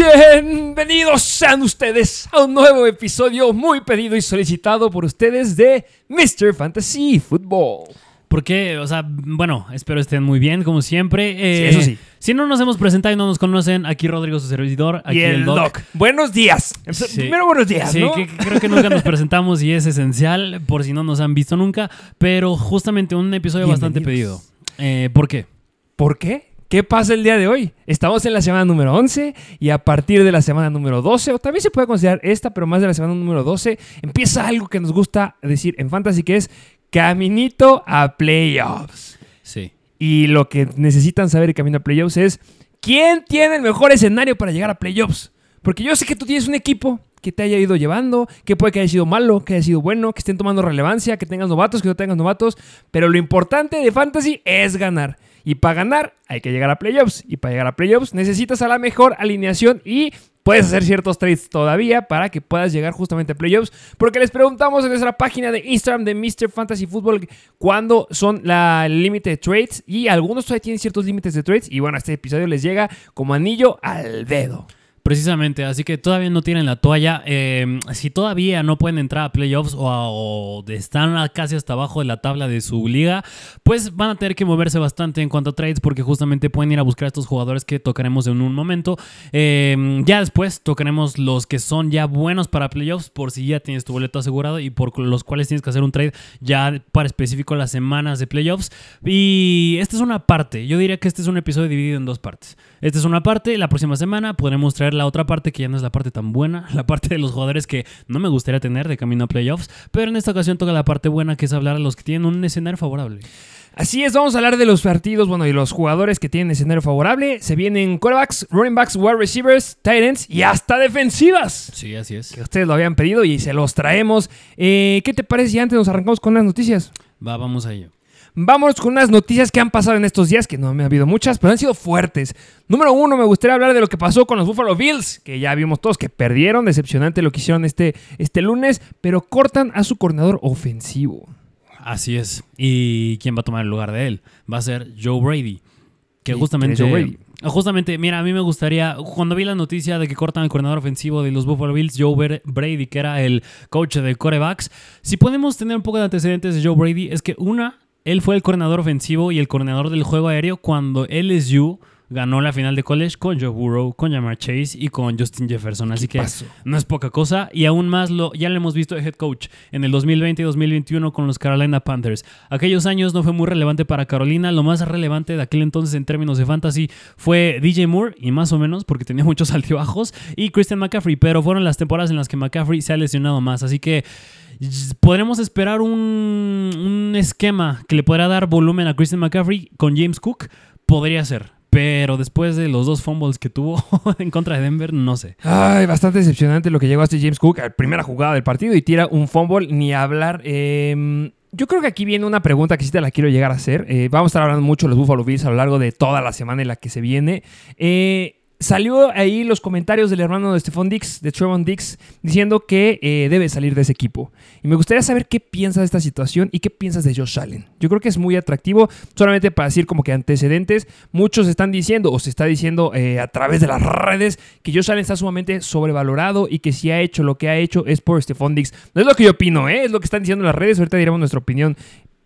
Bienvenidos sean ustedes a un nuevo episodio muy pedido y solicitado por ustedes de Mr. Fantasy Football. Porque, o sea, bueno, espero estén muy bien, como siempre. Sí, Eh, eso sí. Si no nos hemos presentado y no nos conocen, aquí Rodrigo, su servidor, aquí y el doc. Buenos días. Sí. Primero buenos días, Sí, ¿no? que, que creo que nunca nos presentamos y es esencial, por si no nos han visto nunca. Pero justamente un episodio bastante pedido. Eh, ¿Por qué? ¿Por qué? ¿Qué pasa el día de hoy? Estamos en la semana número 11 y a partir de la semana número 12, o también se puede considerar esta, pero más de la semana número 12, empieza algo que nos gusta decir en Fantasy, que es caminito a playoffs. Sí. Y lo que necesitan saber de camino a playoffs es quién tiene el mejor escenario para llegar a playoffs. Porque yo sé que tú tienes un equipo que te haya ido llevando, que puede que haya sido malo, que haya sido bueno, que estén tomando relevancia, que tengas novatos, que no tengas novatos. Pero lo importante de fantasy es ganar. Y para ganar hay que llegar a playoffs. Y para llegar a playoffs necesitas a la mejor alineación y puedes hacer ciertos trades todavía para que puedas llegar justamente a playoffs. Porque les preguntamos en nuestra página de Instagram de Mr. Fantasy Football cuándo son la límite de trades. Y algunos todavía tienen ciertos límites de trades. Y bueno, este episodio les llega como anillo al dedo. Precisamente, así que todavía no tienen la toalla. Eh, si todavía no pueden entrar a playoffs o, a- están casi hasta abajo de la tabla de su liga, pues van a tener que moverse bastante en cuanto a trades porque justamente pueden ir a buscar a estos jugadores que tocaremos en un momento. Eh, ya después tocaremos los que son ya buenos para playoffs por si ya tienes tu boleto asegurado y por los cuales tienes que hacer un trade ya para específico las semanas de playoffs. Y esta es una parte, yo diría que este es un episodio dividido en dos partes. Esta es una parte, la próxima semana podremos traer la otra parte que ya no es la parte tan buena, la parte de los jugadores que no me gustaría tener de camino a playoffs, pero en esta ocasión toca la parte buena que es hablar a los que tienen un escenario favorable. Así es, vamos a hablar de los partidos, bueno, y los jugadores que tienen escenario favorable. Se vienen quarterbacks, running backs, wide receivers, tight ends y hasta defensivas. Sí, así es. Que ustedes lo habían pedido y se los traemos. Eh, ¿Qué te parece si antes nos arrancamos con las noticias? Va, vamos a ello. Vámonos con unas noticias que han pasado en estos días, que no me ha habido muchas, pero han sido fuertes. Número uno, me gustaría hablar de lo que pasó con los Buffalo Bills, que ya vimos todos que perdieron, decepcionante lo que hicieron este, este lunes, pero cortan a su coordinador ofensivo. Así es. ¿Y quién va a tomar el lugar de él? Va a ser Joe Brady. Que justamente. ¿quién es Joe Brady? Justamente, mira, a mí me gustaría. Cuando vi la noticia de que cortan el coordinador ofensivo de los Buffalo Bills, Joe Brady, que era el coach de corebacks. Si podemos tener un poco de antecedentes de Joe Brady, es que una, él fue el coordinador ofensivo y el coordinador del juego aéreo cuando LSU ganó la final de college con Joe Burrow, con Jamar Chase y con Justin Jefferson. Así que no es poca cosa. Y aún más, lo, ya lo hemos visto de head coach en el 2020 y 2021 con los Carolina Panthers. Aquellos años no fue muy relevante para Carolina. Lo más relevante de aquel entonces en términos de fantasy fue DJ Moore, y más o menos, porque tenía muchos altibajos, y Christian McCaffrey. Pero fueron las temporadas en las que McCaffrey se ha lesionado más. Así que podremos esperar un, un esquema que le podrá dar volumen a Christian McCaffrey con James Cook. Podría ser. Pero después de los dos fumbles que tuvo en contra de Denver, no sé. Ay, bastante decepcionante lo que llegó a este James Cook, primera jugada del partido y tira un fumble, ni hablar. Eh, yo creo que aquí viene una pregunta que sí te la quiero llegar a hacer. Eh, vamos a estar hablando mucho de los Buffalo Bills a lo largo de toda la semana en la que se viene. Eh, Salió ahí los comentarios del hermano de Stephon Dix, de Trevon Dix, diciendo que eh, debe salir de ese equipo. Y me gustaría saber qué piensas de esta situación y qué piensas de Josh Allen. Yo creo que es muy atractivo, solamente para decir como que antecedentes. Muchos están diciendo, o se está diciendo eh, a través de las redes, que Josh Allen está sumamente sobrevalorado y que si ha hecho lo que ha hecho es por Stephon Dix. No es lo que yo opino, ¿eh? es lo que están diciendo las redes. Ahorita diremos nuestra opinión.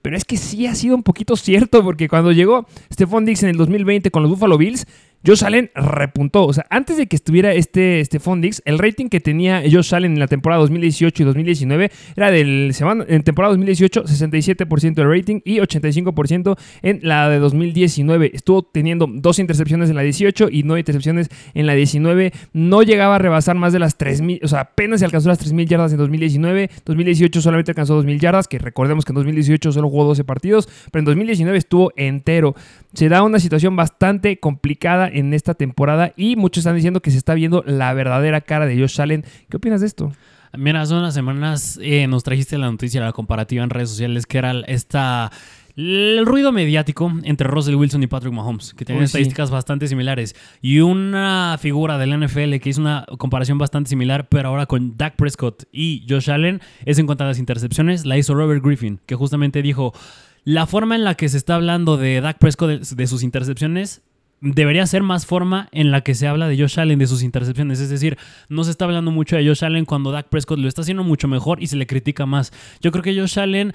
Pero es que sí ha sido un poquito cierto, porque cuando llegó Stephon Dix en el 2020 con los Buffalo Bills, Josh Allen repuntó. O sea, antes de que estuviera este, este Fondix, el rating que tenía Josh Allen en la temporada 2018 y 2019 era del, en temporada 2018, 67% de rating y 85% en la de 2019. Estuvo teniendo dos intercepciones en la 18 y nueve intercepciones en la 19. No llegaba a rebasar más de las 3.000, o sea, apenas se alcanzó las 3.000 yardas en 2019. 2018 solamente alcanzó 2.000 yardas, que recordemos que en 2018 solo jugó 12 partidos, pero en 2019 estuvo entero. Se da una situación bastante complicada en esta temporada y muchos están diciendo que se está viendo la verdadera cara de Josh Allen. ¿Qué opinas de esto? Mira, hace unas semanas eh, nos trajiste la noticia, la comparativa en redes sociales, que era esta el ruido mediático entre Russell Wilson y Patrick Mahomes, que tienen estadísticas bastante similares, y una figura del NFL que hizo una comparación bastante similar, pero ahora con Dak Prescott y Josh Allen, es en cuanto a las intercepciones, la hizo Robert Griffin, que justamente dijo, la forma en la que se está hablando de Dak Prescott de, sus intercepciones debería ser más forma en la que se habla de Josh Allen de sus intercepciones. Es decir, no se está hablando mucho de Josh Allen cuando Dak Prescott lo está haciendo mucho mejor y se le critica más. Yo creo que Josh Allen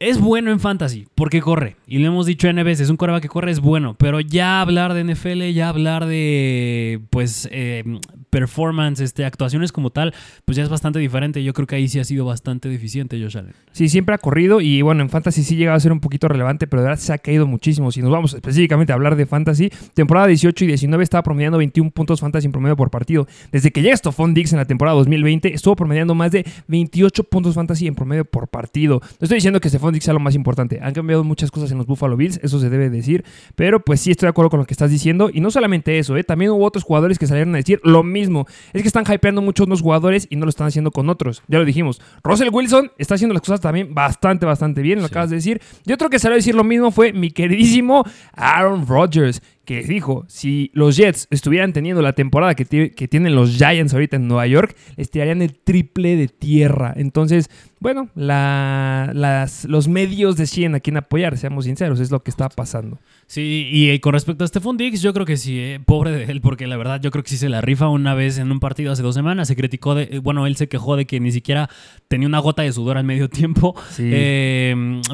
es bueno en fantasy porque corre. Y lo hemos dicho N veces, un coreback que corre es bueno. Pero ya hablar de NFL, ya hablar de pues eh, performance, este, actuaciones como tal, pues ya es bastante diferente. Yo creo que ahí sí ha sido bastante deficiente Josh Allen. Sí, siempre ha corrido y bueno, en fantasy sí llega a ser un poquito relevante, pero de verdad se ha caído muchísimo. Si nos vamos específicamente a hablar de fantasy, temporada 18 y 19 estaba promediando 21 puntos fantasy en promedio por partido. Desde que llega Stephon Dix en la temporada 2020, estuvo promediando más de 28 puntos fantasy en promedio por partido. No estoy diciendo que Stephon Dix sea lo más importante. Han cambiado muchas cosas en los Buffalo Bills, eso se debe decir, pero pues sí estoy de acuerdo con lo que estás diciendo. Y no solamente eso, ¿eh? también hubo otros jugadores que salieron a decir lo mismo. Es que están hypeando muchos unos jugadores y no lo están haciendo con otros. Ya lo dijimos. Russell Wilson está haciendo las cosas también bastante, bastante bien, lo acabas de decir. Y otro que salió a decir lo mismo fue mi queridísimo Aaron Rodgers que dijo, si los Jets estuvieran teniendo la temporada que, que, tienen los Giants ahorita en Nueva York, les tirarían el triple de tierra. Entonces, bueno, las, los medios deciden a quién apoyar, seamos sinceros, es lo que está pasando. Sí, y eh, con respecto a Stephon Diggs, yo creo que sí, eh, pobre de él, porque la verdad yo creo que sí se la rifa una vez en un partido hace dos semanas, se criticó de, eh, bueno, él se quejó de que ni siquiera tenía una gota de sudor al medio tiempo.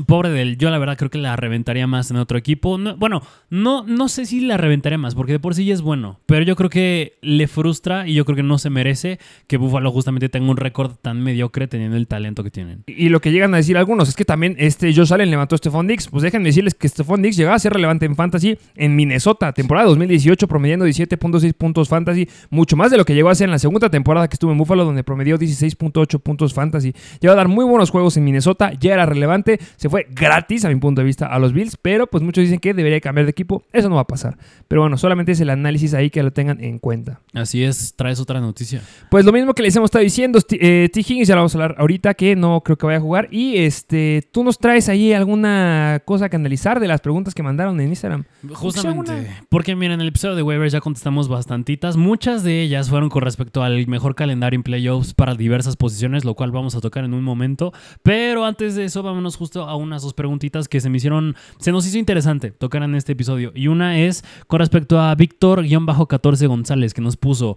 pobre de él, yo la verdad creo que la reventaría más en otro equipo. bueno, no, no sé si la reventaría más, porque de por sí ya es bueno, pero yo creo que le frustra y yo creo que no se merece que Buffalo justamente tenga un récord tan mediocre teniendo el talento que tienen. Y, lo que llegan a decir algunos es que también este Josh Allen levantó a Stephon Diggs, pues déjenme decirles que Stephon Diggs llegaba a ser relevante en fantasy en Minnesota, temporada 2018, promediando 17.6 puntos fantasy, mucho más de lo que llegó a hacer en la segunda temporada que estuvo en Buffalo, donde promedió 16.8 puntos fantasy. Llegó a dar muy buenos juegos en Minnesota, ya era relevante, se fue gratis a mi punto de vista a los Bills, pero pues muchos dicen que debería cambiar de equipo, eso no va a pasar. Pero bueno, solamente es el análisis ahí que lo tengan en cuenta. Así es, traes otra noticia. Pues lo mismo que les hemos estado diciendo, eh, T. Higgins ya lo vamos a hablar ahorita, que no creo que vaya a jugar, y este, tú nos traes ahí alguna cosa que analizar de las preguntas que mandaron en Instagram. Justamente. Porque mira, en el episodio de waivers ya contestamos bastantitas. Muchas de ellas fueron con respecto al mejor calendario en playoffs para diversas posiciones, lo cual vamos a tocar en un momento. Pero antes de eso, vámonos justo a unas dos preguntitas que se me hicieron, se nos hizo interesante tocar en este episodio. Y una es con respecto a Víctor-14 González, que nos puso.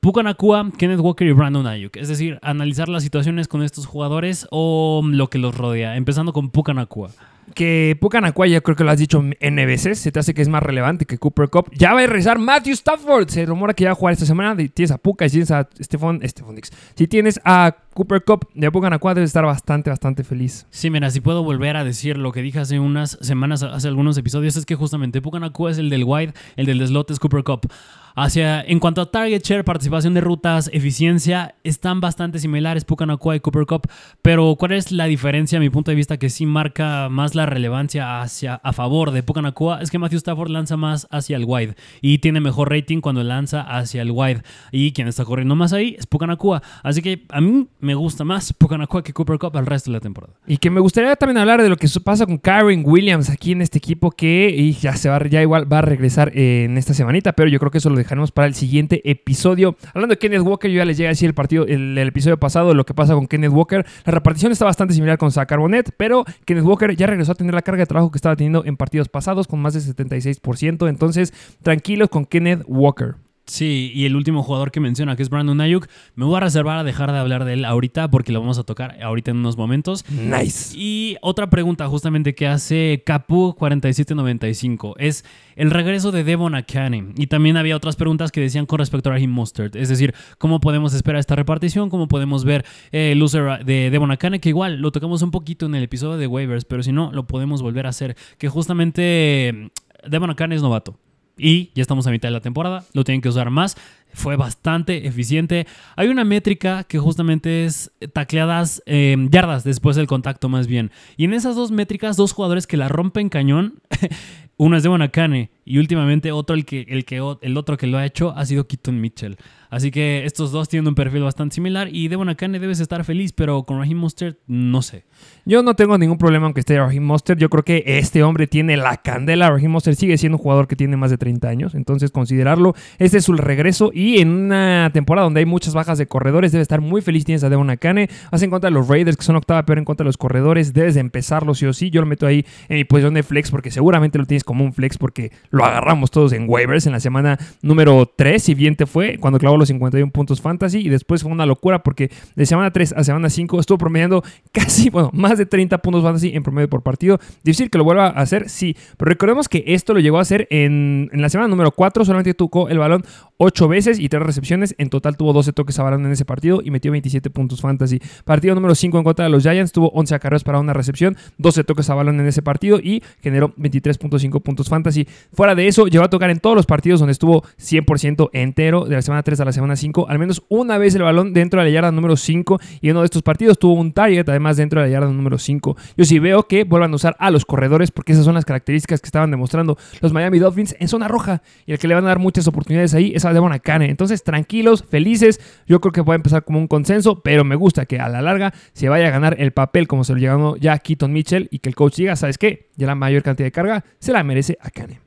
Pucanacua, Kenneth Walker y Brandon Ayuk. Es decir, analizar las situaciones con estos jugadores o lo que los rodea. Empezando con Pucanacua que Pucanacua, ya creo que lo has dicho N veces, se te hace que es más relevante que Cooper Cup. Ya va a regresar Matthew Stafford. Se rumora que ya va a jugar esta semana. Tienes a Puka y tienes a Stephon, Stephon Dix. Si tienes a Cooper Cup de Pucanacua, debes estar bastante, bastante feliz. Sí, mira, si puedo volver a decir lo que dije hace unas semanas, hace algunos episodios, es que justamente Pucanacua es el del wide, el del slot es Cooper Cup. Hacia, en cuanto a target share, participación de rutas, eficiencia, están bastante similares Pucanacua y Cooper Cup, pero ¿cuál es la diferencia a mi punto de vista que sí marca más la relevancia hacia, a favor de Pucanacua? Es que Matthew Stafford lanza más hacia el wide y tiene mejor rating cuando lanza hacia el wide y quien está corriendo más ahí es Pucanacua. Así que a mí me gusta más Pucanacua que Cooper Cup al resto de la temporada. Y que me gustaría también hablar de lo que pasa con Karen Williams aquí en este equipo que ya se va, ya igual va a regresar en esta semanita, pero yo creo que eso lo dejaremos para el siguiente episodio. Hablando de Kenneth Walker, yo ya les llega a decir el partido, el, episodio pasado, lo que pasa con Kenneth Walker. La repartición está bastante similar con Zach Carbonet, pero Kenneth Walker ya regresó a tener la carga de trabajo que estaba teniendo en partidos pasados con más de 76%. Entonces, tranquilos con Kenneth Walker. Sí, y el último jugador que menciona, que es Brandon Ayuk, me voy a reservar a dejar de hablar de él ahorita porque lo vamos a tocar ahorita en unos momentos. Nice. Y otra pregunta justamente que hace Capu 4795 es el regreso de Devon Akane. Y también había otras preguntas que decían con respecto a Raheem Mustard. Es decir, ¿cómo podemos esperar esta repartición? ¿Cómo podemos ver eh, el loser de Devon Akane? Que igual lo tocamos un poquito en el episodio de waivers, pero si no, lo podemos volver a hacer. Que justamente Devon Akane es novato. Y ya estamos a mitad de la temporada, lo tienen que usar más. Fue bastante eficiente. Hay una métrica que justamente es tacleadas, eh, yardas después del contacto más bien. Y en esas dos métricas, dos jugadores que la rompen cañón. Uno es de Bonacane y últimamente otro, el, que, el, que, el otro que lo ha hecho ha sido Keaton Mitchell. Así que estos dos tienen un perfil bastante similar y Devon Akane debes estar feliz, pero con Raheem Mostert no sé. Yo no tengo ningún problema aunque esté Raheem Mostert. Yo creo que este hombre tiene la candela. Raheem Mostert sigue siendo un jugador que tiene más de 30 años, entonces considerarlo. Este es su regreso y en una temporada donde hay muchas bajas de corredores debe estar muy feliz. Tienes a Devon Akane. Vas en contra de los Raiders que son octava peor en contra de los corredores. Debes de empezarlo sí o sí. Yo lo meto ahí en mi posición de flex porque seguramente lo tienes como un flex porque lo agarramos todos en waivers en la semana número 3, si bien te fue, cuando clavó los 51 puntos fantasy y después fue una locura porque de semana 3 a semana 5 estuvo promediando casi, bueno, más de 30 puntos fantasy en promedio por partido. Difícil que lo vuelva a hacer, sí, pero recordemos que esto lo llegó a hacer en, en la semana número 4, solamente tocó el balón 8 veces y 3 recepciones, en total tuvo 12 toques a balón en ese partido y metió 27 puntos fantasy. Partido número 5 en contra de los Giants, tuvo 11 acarreos para una recepción, 12 toques a balón en ese partido y generó 23.5 puntos fantasy. Fuera de eso, llegó a tocar en todos los partidos donde estuvo 100% entero, de la semana 3 a la semana 5, al menos una vez el balón dentro de la yarda número 5 y uno de estos partidos tuvo un target además dentro de la yarda número 5. Yo sí veo que vuelvan a usar a los corredores porque esas son las características que estaban demostrando los Miami Dolphins en zona roja y el que le van a dar muchas oportunidades ahí es a Devon Akane. Entonces, tranquilos, felices, yo creo que puede empezar como un consenso, pero me gusta que a la larga se vaya a ganar el papel como se lo llegó ya Keaton Mitchell y que el coach diga, ¿sabes qué? Ya la mayor cantidad de carga se la merece Akane.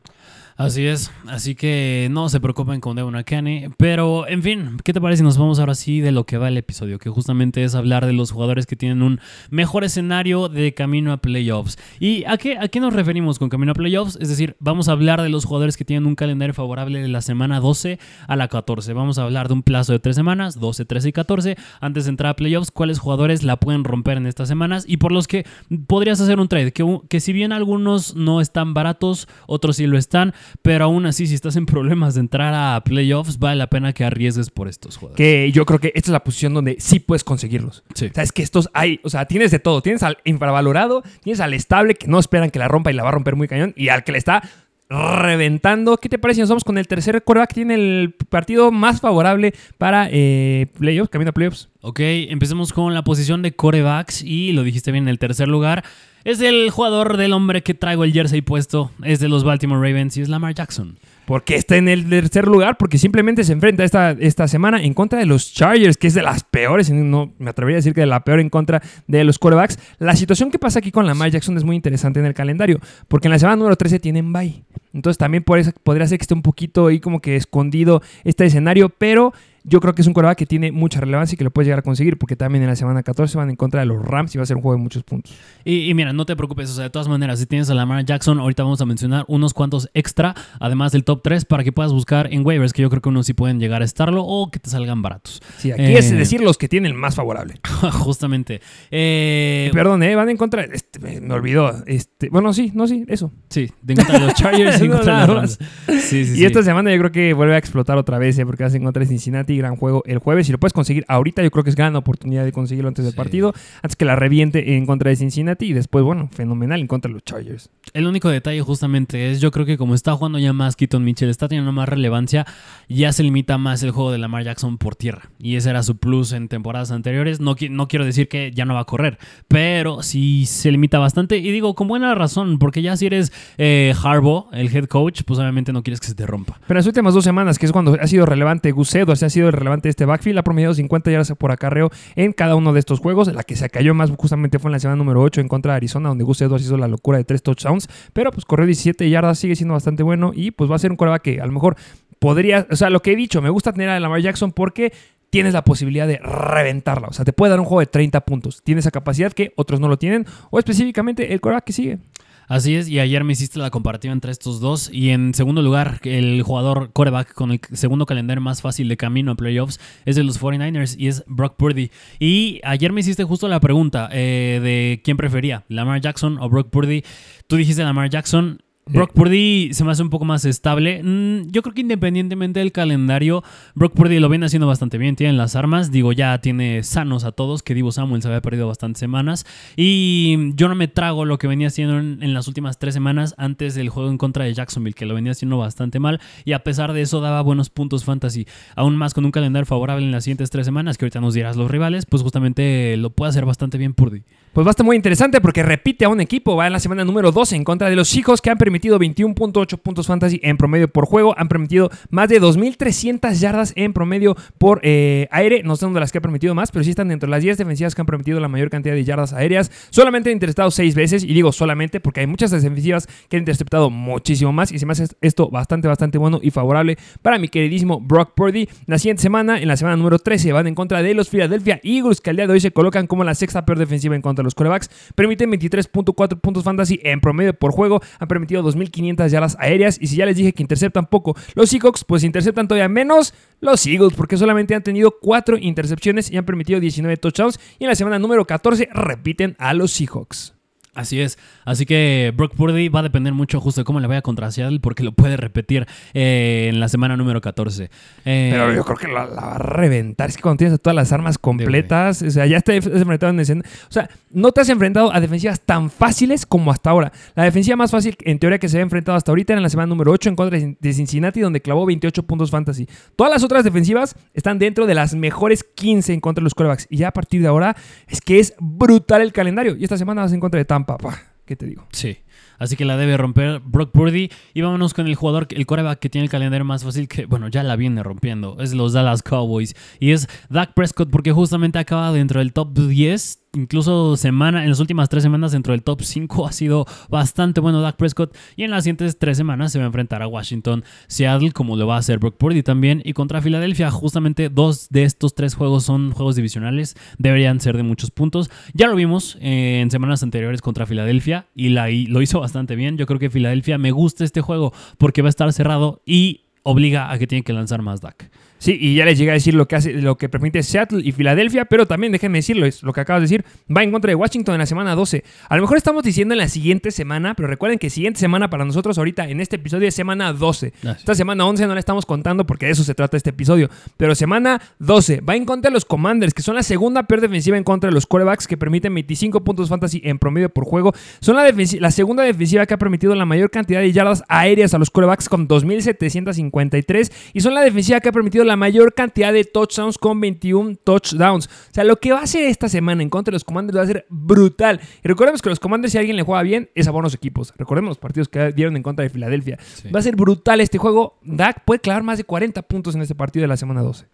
Así es, así que no se preocupen con Devon Akane, pero en fin, ¿qué te parece si nos vamos ahora sí de lo que va el episodio? Que justamente es hablar de los jugadores que tienen un mejor escenario de camino a playoffs. ¿Y a qué, a qué nos referimos con camino a playoffs? Es decir, vamos a hablar de los jugadores que tienen un calendario favorable de la semana 12 a la 14. Vamos a hablar de un plazo de tres semanas, 12, 13 y 14, antes de entrar a playoffs, cuáles jugadores la pueden romper en estas semanas y por los que podrías hacer un trade, que, que si bien algunos no están baratos, otros sí lo están pero aún así, si estás en problemas de entrar a playoffs, vale la pena que arriesgues por estos jugadores. Que yo creo que esta es la posición donde sí puedes conseguirlos. Sí. O sea, es que estos hay, o sea, tienes de todo. Tienes al infravalorado, tienes al estable que no esperan que la rompa y la va a romper muy cañón, y al que le está reventando. ¿Qué te parece nos vamos con el tercer coreback tiene el partido más favorable para eh, playoffs, camino playoffs? Ok, empecemos con la posición de corebacks y lo dijiste bien, en el tercer lugar es el jugador del hombre que traigo el jersey puesto, es de los Baltimore Ravens y es Lamar Jackson. ¿Por qué está en el tercer lugar? Porque simplemente se enfrenta esta, esta semana en contra de los Chargers, que es de las peores, no me atrevería a decir que de la peor en contra de los quarterbacks. La situación que pasa aquí con Lamar Jackson es muy interesante en el calendario, porque en la semana número 13 tienen bye. Entonces también podría ser que esté un poquito ahí como que escondido este escenario, pero yo creo que es un coreback que tiene mucha relevancia y que lo puedes llegar a conseguir porque también en la semana 14 van en contra de los Rams y va a ser un juego de muchos puntos. Y, mira, no te preocupes, o sea, de todas maneras, si tienes a Lamar Jackson, ahorita vamos a mencionar unos cuantos extra, además del top 3, para que puedas buscar en waivers, que yo creo que unos sí pueden llegar a estarlo o que te salgan baratos. Sí, aquí es decir los que tienen el más favorable. Justamente. Eh, Perdón, ¿eh? van en contra. Este, me, olvidó. Este, bueno, sí, no, sí, eso. Sí, de contra de los Chargers y contra de los Rams. Sí, sí, y esta semana yo creo que vuelve a explotar otra vez, ¿eh? porque vas en contra de Cincinnati, gran juego el jueves si lo puedes conseguir ahorita, yo creo que es gran oportunidad de conseguirlo antes del partido, antes que la reviente en contra de Cincinnati y después, bueno, fenomenal en contra de los Chargers. El único detalle justamente es, yo creo que como está jugando ya más Keaton Mitchell, está teniendo más relevancia, ya se limita más el juego de Lamar Jackson por tierra. Y ese era su plus en temporadas anteriores. No, no quiero decir que ya no va a correr, pero sí se limita bastante. Y digo, con buena razón, porque ya si eres eh, Harbaugh, el head coach, pues obviamente no quieres que se te rompa. Pero en las últimas dos semanas, que es cuando ha sido relevante Gus Edwards, ha sido relevante este backfield, ha promediado 50 yardas por acarreo en cada uno de estos juegos. La que se cayó más justamente fue en la semana número 8 en contra de Arizona, donde Gus Edwards hizo la locura de tres touchdowns, pero pues corrió 17 yardas, sigue siendo bastante bueno y pues va a ser un coreback que a lo mejor podría, o sea, lo que he dicho, me gusta tener a Lamar Jackson porque tienes la posibilidad de reventarla. O sea, te puede dar un juego de 30 puntos. Tienes esa capacidad que otros no lo tienen. O específicamente el coreback que sigue. Así es, y ayer me hiciste la comparativa entre estos dos. Y en segundo lugar, el jugador coreback con el segundo calendario más fácil de camino a playoffs es de los 49ers y es Brock Purdy. Y ayer me hiciste justo la pregunta eh, de quién prefería, Lamar Jackson o Brock Purdy. Tú dijiste Lamar Jackson. Brock Purdy se me hace un poco más estable. Mm, yo creo que independientemente del calendario, Brock Purdy lo viene haciendo bastante bien. Tiene las armas. Digo, ya tiene sanos a todos, que Divo Samuel se había perdido bastantes semanas. Y yo no me trago lo que venía haciendo en, las últimas tres semanas antes del juego en contra de Jacksonville, que lo venía haciendo bastante mal. Y a pesar de eso, daba buenos puntos fantasy. Aún más con un calendario favorable en las siguientes tres semanas, que ahorita nos dirás los rivales, pues justamente lo puede hacer bastante bien Purdy. Pues va a estar muy interesante porque repite a un equipo. Va en la semana número 12 en contra de los hijos que han permitido 21.8 puntos fantasy en promedio por juego. Han permitido más de 2.300 yardas en promedio por eh, aire. No sé dónde las que han permitido más, pero sí están dentro de las 10 defensivas que han permitido la mayor cantidad de yardas aéreas. Solamente han interceptado 6 veces. Y digo solamente porque hay muchas defensivas que han interceptado muchísimo más. Y se me hace esto bastante, bastante bueno y favorable para mi queridísimo Brock Purdy. La siguiente semana, en la semana número 13, van en contra de los Philadelphia Eagles, que al día de hoy se colocan como la sexta peor defensiva en contra los corebacks. Permiten 23.4 puntos fantasy en promedio por juego. Han permitido 2.500 yardas aéreas. Y si ya les dije que interceptan poco los Seahawks, pues interceptan todavía menos los Eagles, porque solamente han tenido 4 intercepciones y han permitido 19 touchdowns. Y en la semana número 14 repiten a los Seahawks. Así es. Así que Brock Purdy va a depender mucho justo de cómo le vaya contra Seattle porque lo puede repetir eh, en la semana número 14. Eh, Pero yo creo que la, va a reventar. Es que cuando tienes todas las armas completas, o sea, ya te has enfrentado en escena. O sea, no te has enfrentado a defensivas tan fáciles como hasta ahora. La defensiva más fácil, en teoría, que se ha enfrentado hasta ahorita era en la semana número 8 en contra de Cincinnati, donde clavó 28 puntos fantasy. Todas las otras defensivas están dentro de las mejores 15 en contra de los quarterbacks. Y ya a partir de ahora es que es brutal el calendario. Y esta semana vas en contra de Tampa papá. ¿Qué te digo? Sí. Así que la debe romper Brock Purdy. Y vámonos con el jugador, el coreback que tiene el calendario más fácil, que bueno, ya la viene rompiendo. Es los Dallas Cowboys. Y es Dak Prescott, porque justamente acaba dentro del top 10 incluso semana, en las últimas tres semanas dentro del top 5 ha sido bastante bueno Dak Prescott y en las siguientes tres semanas se va a enfrentar a Washington, Seattle como lo va a hacer Brock Purdy también y contra Filadelfia justamente dos de estos tres juegos son juegos divisionales, deberían ser de muchos puntos, ya lo vimos eh, en semanas anteriores contra Filadelfia y, la, lo hizo bastante bien, yo creo que Filadelfia me gusta este juego porque va a estar cerrado y obliga a que tiene que lanzar más Dak. Sí, y ya les llegué a decir lo que hace, lo que permite Seattle y Filadelfia, pero también déjenme decirlo, es lo que acabas de decir, va en contra de Washington en la semana 12. A lo mejor estamos diciendo en la siguiente semana, pero recuerden que siguiente semana para nosotros ahorita en este episodio es semana 12. Esta semana 11 no la estamos contando porque de eso se trata este episodio, pero semana 12 va en contra de los Commanders, que son la segunda peor defensiva en contra de los quarterbacks que permiten 25 puntos fantasy en promedio por juego. Son la, la segunda defensiva que ha permitido la mayor cantidad de yardas aéreas a los quarterbacks con 2753 y son la defensiva que ha permitido la mayor cantidad de touchdowns con 21 touchdowns. O sea, lo que va a hacer esta semana en contra de los Commanders va a ser brutal. Y recordemos que los Commanders, si alguien le juega bien, es a buenos equipos. Recordemos los partidos que dieron en contra de Filadelfia. Va a ser brutal este juego. Dak puede clavar más de 40 puntos en este partido de la semana 12.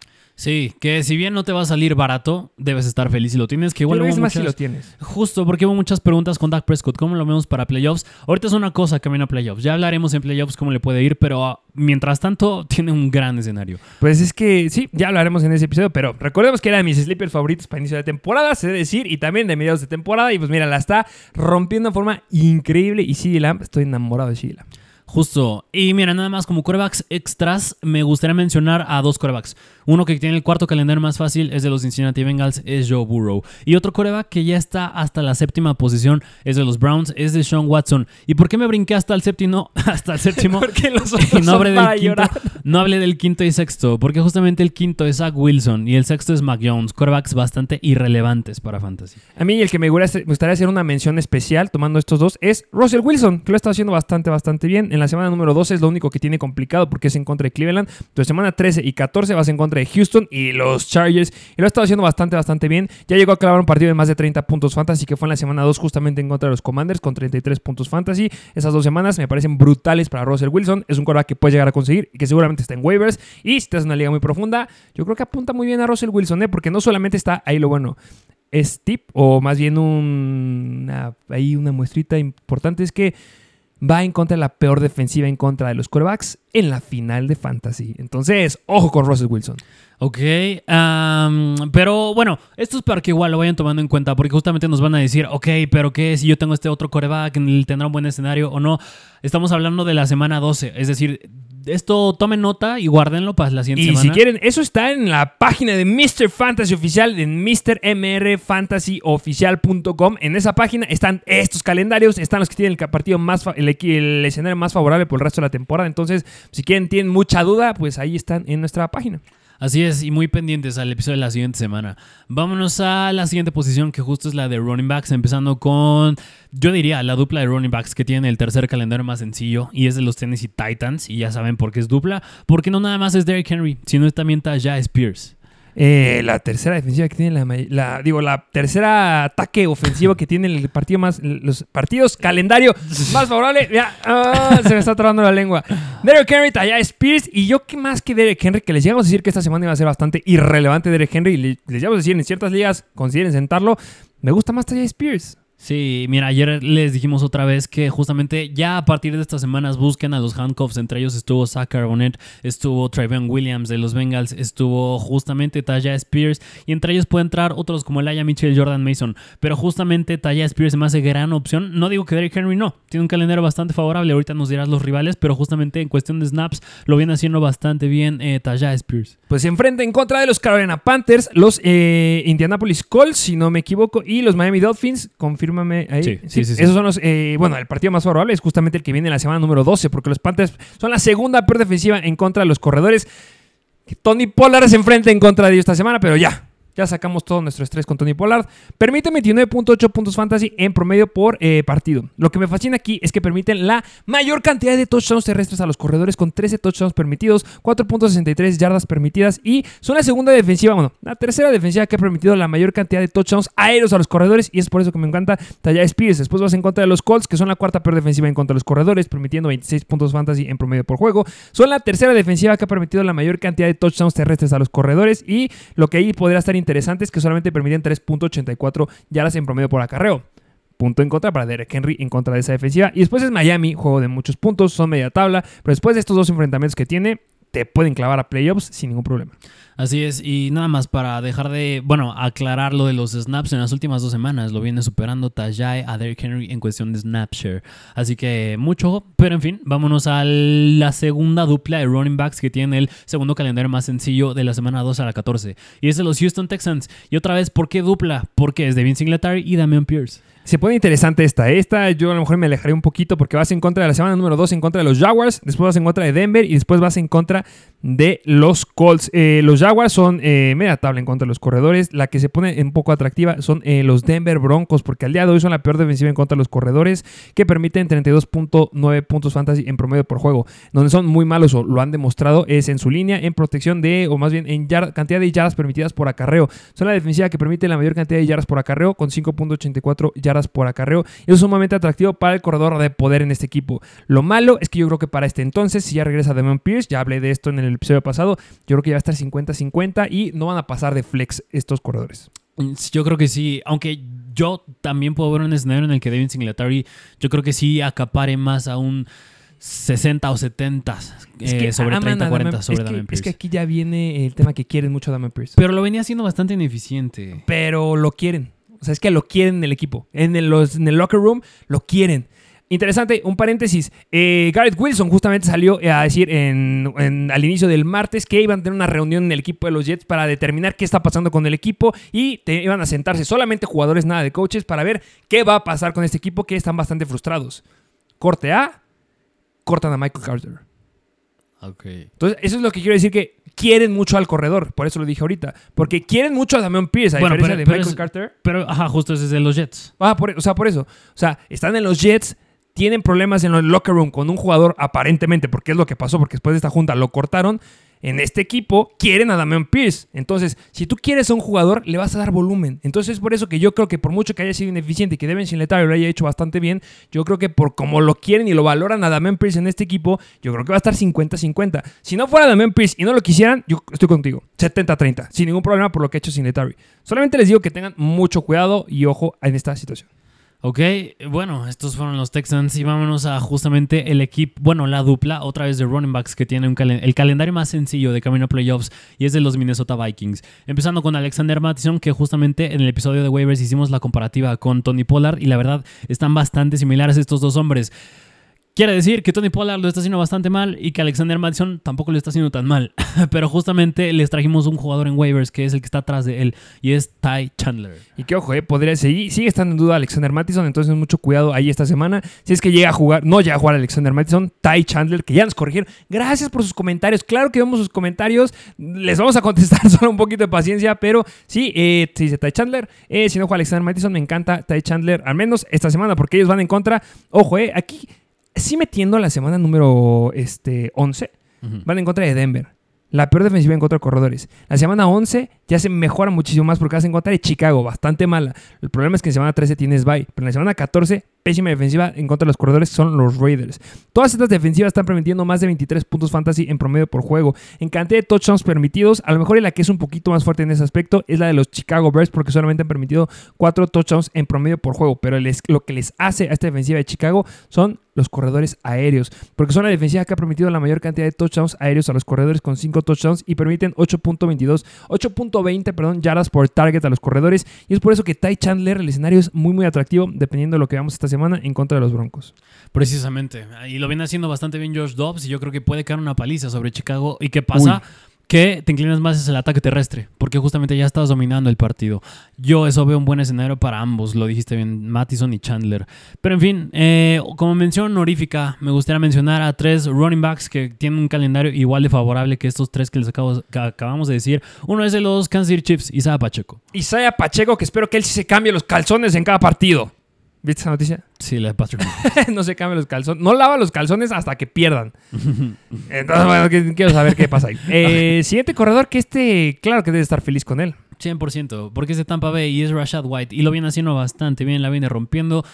Sí, que si bien no te va a salir barato, debes estar feliz si lo tienes. Que igual hubo más si lo tienes. Justo, porque hubo muchas preguntas con Dak Prescott. ¿Cómo lo vemos para playoffs? Ahorita es una cosa camino a playoffs. Ya hablaremos en playoffs cómo le puede ir, pero ah, mientras tanto tiene un gran escenario. Pues es que sí, ya hablaremos en ese episodio, pero recordemos que era de mis sleepers favoritos para inicio de temporada, se debe decir, y también de mediados de temporada. Y pues mira, la está rompiendo de forma increíble. Y sí, estoy enamorado de CD Justo. Y mira, nada más como corebacks extras, me gustaría mencionar a dos corebacks. Uno que tiene el cuarto calendario más fácil es de los Cincinnati Bengals, es Joe Burrow. Y otro coreback que ya está hasta la séptima posición es de los Browns, es de Sean Watson. ¿Y por qué me brinqué hasta el séptimo? hasta el séptimo. Porque los otros no, hablé del quinto, no hablé del quinto y sexto, porque justamente el quinto es Zach Wilson y el sexto es Mac Jones, corebacks bastante irrelevantes para Fantasy. A mí el que me gustaría hacer una mención especial tomando estos dos es Russell Wilson, que lo está haciendo bastante, bastante bien. En la semana número 12 es lo único que tiene complicado porque es en contra de Cleveland. Entonces semana 13 y 14 vas en contra de Houston y los Chargers. Y lo ha estado haciendo bastante, bastante bien. Ya llegó a clavar un partido de más de 30 puntos fantasy, que fue en la semana 2 justamente en contra de los Commanders con 33 puntos fantasy. Esas dos semanas me parecen brutales para Russell Wilson. Es un coreback que puede llegar a conseguir y que seguramente está en waivers. Y si estás en una liga muy profunda, yo creo que apunta muy bien a Russell Wilson, ¿eh? porque no solamente está ahí lo bueno es tip, o más bien un, ahí una muestrita importante, es que va en contra de la peor defensiva en contra de los quarterbacks en la final de Fantasy. Entonces, ojo con Russell Wilson. Ok, pero bueno, esto es para que igual lo vayan tomando en cuenta, porque justamente nos van a decir, ok, pero ¿qué si yo tengo este otro coreback, tendrá un buen escenario o no? Estamos hablando de la semana 12, es decir, esto tomen nota y guárdenlo para la siguiente Y semana. si quieren, eso está en la página de Mr. Fantasy Oficial, en mrfantasyoficial.com. En esa página están estos calendarios, están los que tienen el partido más, el, el escenario más favorable por el resto de la temporada. Entonces, si quieren, tienen mucha duda, pues ahí están en nuestra página. Así es, y muy pendientes al episodio de la siguiente semana. Vámonos a la siguiente posición, que justo es la de running backs, empezando con, yo diría, la dupla de running backs que tiene el tercer calendario más sencillo, y es de los Tennessee Titans, y ya saben por qué es dupla, porque no nada más es Derrick Henry, sino es también Tajay Spears. Eh, la tercera defensiva que tiene la, la- digo la tercera ataque ofensivo que tiene el partido más los partidos calendario más favorable. Ya ah, se me está trabando la lengua. Derek Henry Taya Spears y yo que más que Derek Henry que les llegamos a decir que esta semana iba a ser bastante irrelevante Derek Henry les llegamos a decir en ciertas ligas consideren sentarlo me gusta más Taya Spears Sí, mira, ayer les dijimos otra vez que justamente ya a partir de estas semanas busquen a los handcuffs. Entre ellos estuvo Zach Carbonet, estuvo Trayvon Williams de los Bengals, estuvo justamente Taya Spears y entre ellos puede entrar otros como Elijah Mitchell y Jordan Mason. Pero justamente Taya Spears se me hace gran opción. No digo que Derrick Henry no, tiene un calendario bastante favorable. Ahorita nos dirás los rivales, pero justamente en cuestión de snaps lo viene haciendo bastante bien eh, Taya Spears. pues se enfrenta en contra de los Carolina Panthers los eh, Indianapolis Colts si no me equivoco y los Miami Dolphins confírmame ahí. Sí, sí, sí, sí. esos son los eh, bueno el partido más favorable es justamente el que viene en la semana número 12 porque los Panthers son la segunda peor defensiva en contra de los corredores. Tony Pollard se enfrenta en contra de ellos esta semana pero ya ya sacamos todo nuestro estrés con Tony Pollard. Permite 29.8 puntos fantasy en promedio por eh, partido. Lo que me fascina aquí es que permiten la mayor cantidad de touchdowns terrestres a los corredores con 13 touchdowns permitidos, 4.63 yardas permitidas y son la segunda defensiva, bueno, la tercera defensiva que ha permitido la mayor cantidad de touchdowns aéreos a los corredores y es por eso que me encanta Taya Spears. Después vas en contra de los Colts, que son la cuarta peor defensiva en contra de los corredores, permitiendo 26 puntos fantasy en promedio por juego. Son la tercera defensiva que ha permitido la mayor cantidad de touchdowns terrestres a los corredores y lo que ahí podría estar interesante es que solamente permiten 3.84 yardas en promedio por acarreo. Punto en contra para Derek Henry en contra de esa defensiva. Y después es Miami, juego de muchos puntos, son media tabla. Pero después de estos dos enfrentamientos que tiene, te pueden clavar a playoffs sin ningún problema. Así es, y nada más para dejar de, bueno, aclarar lo de los snaps en las últimas dos semanas, lo viene superando Tajay a Derrick Henry en cuestión de snap share. Así que mucho, pero en fin, vámonos a la segunda dupla de running backs que tiene el segundo calendario más sencillo de la semana 2 a la 14. Y es de los Houston Texans. Y otra vez, ¿por qué dupla? Porque es de Vince Singletary y Damian Pierce. Se pone interesante esta. Esta yo a lo mejor me alejaré un poquito porque vas en contra de la semana número 2 en contra de los Jaguars, después vas en contra de Denver y después vas en contra de los Colts. Eh, los Jaguars son eh, media tabla en contra de los corredores. La que se pone un poco atractiva son eh, los Denver Broncos porque al día de hoy son la peor defensiva en contra de los corredores que permiten 32.9 puntos fantasy en promedio por juego. Donde son muy malos o lo han demostrado es en su línea en protección de, o más bien en cantidad de yardas permitidas por acarreo. Son la defensiva que permite la mayor cantidad de yardas por acarreo con 5.84 yardas por acarreo. Y eso es sumamente atractivo para el corredor de poder en este equipo. Lo malo es que yo creo que para este entonces, si ya regresa Damon Pierce, ya hablé de esto en el episodio pasado, yo creo que ya va a estar 50-50 y no van a pasar de flex estos corredores. Yo creo que sí, aunque yo también puedo ver un escenario en el que Devin Singletary, yo creo que sí acapare más a un 60 o 70 eh, sobre aman 30 a 40 Dameon- sobre es que, Damian es que Pierce. aquí ya viene el tema que quieren mucho a Pierce. Pero lo venía haciendo bastante ineficiente. pero lo quieren. O sea, es que lo quieren en el equipo. En el, en el locker room lo quieren. Interesante, un paréntesis. eh, Garrett Wilson justamente salió a decir en- al inicio del martes que iban a tener una reunión en el equipo de los Jets para determinar qué está pasando con el equipo y te, iban a sentarse solamente jugadores, nada de coaches, para ver qué va a pasar con este equipo que están bastante frustrados. Corte A, cortan a Michael Carter. Ok. Entonces, eso es lo que quiero decir que quieren mucho al corredor, por eso lo dije ahorita, porque quieren mucho a Damian Pierce, a Bueno, diferencia pero- de pero Michael es- Carter. Pero, ajá, justo ese es de los Jets. Ah, por- o sea, por eso. O sea, están en los Jets, tienen problemas en el locker room con un jugador aparentemente, porque es lo que pasó, porque después de esta junta lo cortaron. En este equipo quieren a Damian Pierce. Entonces, si tú quieres a un jugador, le vas a dar volumen. Entonces, es por eso que yo creo que por mucho que haya sido ineficiente y que Devin Singletary lo haya hecho bastante bien, yo creo que por como lo quieren y lo valoran a Damian Pierce en este equipo, yo creo que va a estar 50-50. Si no fuera Damian Pierce y no lo quisieran, yo estoy contigo. 70-30. Sin ningún problema por lo que ha hecho Singletary. Solamente les digo que tengan mucho cuidado y ojo en esta situación. Ok, bueno, estos fueron los Texans y vámonos a justamente el equipo, bueno, la dupla otra vez de running backs que tiene un el calendario más sencillo de camino a playoffs y es de los Minnesota Vikings. Empezando con Alexander Mattison, que justamente en el episodio de waivers hicimos la comparativa con Tony Pollard y la verdad están bastante similares estos dos hombres. Quiere decir que Tony Pollard lo está haciendo bastante mal y que Alexander Madison tampoco lo está haciendo tan mal. Pero justamente les trajimos un jugador en waivers que es el que está atrás de él y es Ty Chandler. Y que ojo, eh, podría seguir, sigue estando en duda Alexander Madison, entonces mucho cuidado ahí esta semana. Si es que llega a jugar, no llega a jugar Alexander Madison, Ty Chandler, que ya nos corrigieron. Gracias por sus comentarios. Claro que vemos sus comentarios. Les vamos a contestar solo un poquito de paciencia, pero sí, eh, se dice Ty Chandler. Eh, si no juega Alexander Madison, me encanta Ty Chandler, al menos esta semana, porque ellos van en contra. Ojo, eh, aquí sí metiendo la semana número este, 11, van en contra de Denver. La peor defensiva en contra de corredores. La semana 11 ya se mejora muchísimo más porque vas en contra de Chicago, bastante mala. El problema es que en semana 13 tienes bye, pero en la semana 14 pésima defensiva en contra de los corredores son los Raiders. Todas estas defensivas están permitiendo más de 23 puntos fantasy en promedio por juego. En cantidad de touchdowns permitidos, a lo mejor la que es un poquito más fuerte en ese aspecto es la de los Chicago Bears porque solamente han permitido 4 touchdowns en promedio por juego. Pero lo que les hace a esta defensiva de Chicago son los corredores aéreos, porque son la defensiva que ha permitido la mayor cantidad de touchdowns aéreos a los corredores con 5 touchdowns y permiten 8.22, 8.20, perdón, yardas por target a los corredores y es por eso que Ty Chandler el escenario es muy muy atractivo dependiendo de lo que veamos esta semana en contra de los Broncos. Precisamente. Y lo viene haciendo bastante bien George Dobbs y yo creo que puede caer una paliza sobre Chicago. ¿Y qué pasa? Que te inclinas más hacia el ataque terrestre, porque justamente ya estás dominando el partido. Yo eso veo un buen escenario para ambos, lo dijiste bien, Mattison y Chandler. Pero en fin, eh, como mención honorífica, me gustaría mencionar a tres running backs que tienen un calendario igual de favorable que estos tres que les acabamos de decir. Uno es de los Kansas City Chiefs, Isaiah Pacheco. Isaiah Pacheco, que espero que él sí se cambie los calzones en cada partido. ¿Viste esa noticia? Sí, la de Patrick. no se cambia los calzones. No lava los calzones hasta que pierdan. Entonces, bueno, quiero saber qué pasa ahí. Eh, siguiente corredor que este, claro que debe estar feliz con él. 100%, porque es de Tampa Bay y es Rashad White. Y lo viene haciendo bastante bien, la viene rompiendo.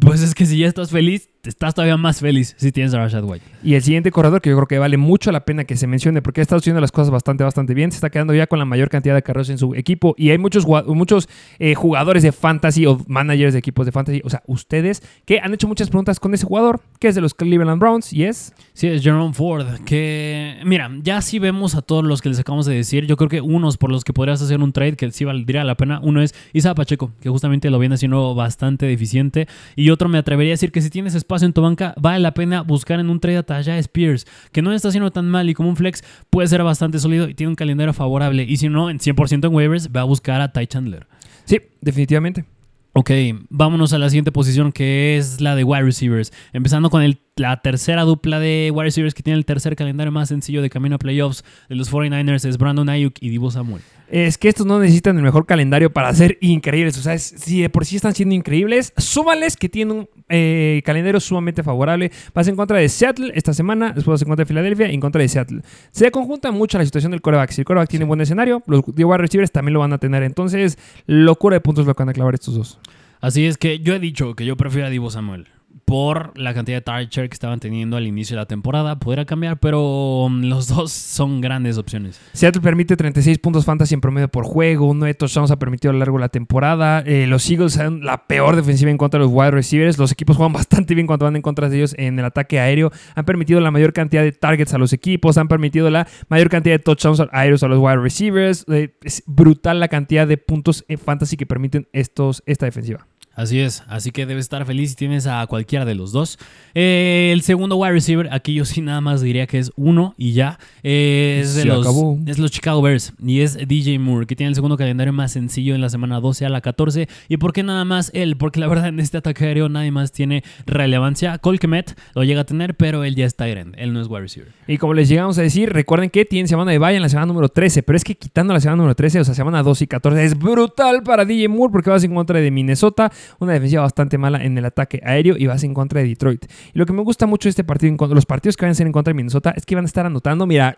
Pues es que si ya estás feliz, estás todavía más feliz si tienes a Rashad White. Y el siguiente corredor que yo creo que vale mucho la pena que se mencione porque ha estado haciendo las cosas bastante, bastante bien. Se está quedando ya con la mayor cantidad de carreras en su equipo. Y hay muchos, muchos eh, jugadores de fantasy o managers de equipos de fantasy, o sea, ustedes, que han hecho muchas preguntas con ese jugador, que es de los Cleveland Browns y es... Sí, es Jerome Ford. Que, mira, ya sí vemos a todos los que les acabamos de decir. Yo creo que unos por los que podrías hacer un trade que sí valdría la pena. Uno es Isa Pacheco, que justamente lo viene haciendo bastante deficiente. Y otro me atrevería a decir que si tienes espacio en tu banca, va vale la pena buscar en un trade a Tajay Spears, que no está haciendo tan mal y como un flex puede ser bastante sólido y tiene un calendario favorable. Y si no, en 100% en waivers, va a buscar a Ty Chandler. Sí, definitivamente. Ok, vámonos a la siguiente posición que es la de wide receivers. Empezando con la tercera dupla de wide receivers que tiene el tercer calendario más sencillo de camino a playoffs de los 49ers es Brandon Ayuk y Divo Samuel es que estos no necesitan el mejor calendario para ser increíbles. O sea, si de por sí están siendo increíbles, súmales que tienen un eh, calendario sumamente favorable. Vas en contra de Seattle esta semana, después vas en contra de Filadelfia y en contra de Seattle. Se conjunta mucho la situación del coreback. Si el coreback tiene un buen escenario, los wide receivers también lo van a tener. Entonces, locura de puntos lo que van a clavar estos dos. Así es que yo he dicho que yo prefiero a Divo Samuel por la cantidad de target share que estaban teniendo al inicio de la temporada. Podría cambiar, pero um, los dos son grandes opciones. Seattle permite 36 puntos fantasy en promedio por juego. 9 touchdowns ha permitido a lo largo de la temporada. Eh, los Eagles son la peor defensiva en contra de los wide receivers. Los equipos juegan bastante bien cuando van en contra de ellos en el ataque aéreo. Han permitido la mayor cantidad de targets a los equipos. Han permitido la mayor cantidad de touchdowns aéreos a los wide receivers. Eh, es brutal la cantidad de puntos en fantasy que permiten estos, esta defensiva. Así es, así que debes estar feliz si tienes a cualquiera de los dos. Eh, el segundo wide receiver, aquí yo sí nada más diría que es uno y ya. Eh, es de los, es los Chicago Bears y es DJ Moore, que tiene el segundo calendario más sencillo en la semana 12 a la 14. ¿Y por qué nada más él? Porque la verdad en este ataque aéreo nadie más tiene relevancia. Colquemet lo llega a tener, pero él ya está Tyrant, él no es wide receiver. Y como les llegamos a decir, recuerden que tiene semana de bye en la semana número 13, pero es que quitando la semana número 13, o sea, semana 2 y 14, es brutal para DJ Moore porque vas en contra de Minnesota una defensiva bastante mala en el ataque aéreo y vas en contra de Detroit. Y lo que me gusta mucho de este partido, los partidos que van a ser en contra de Minnesota, es que van a estar anotando, mira,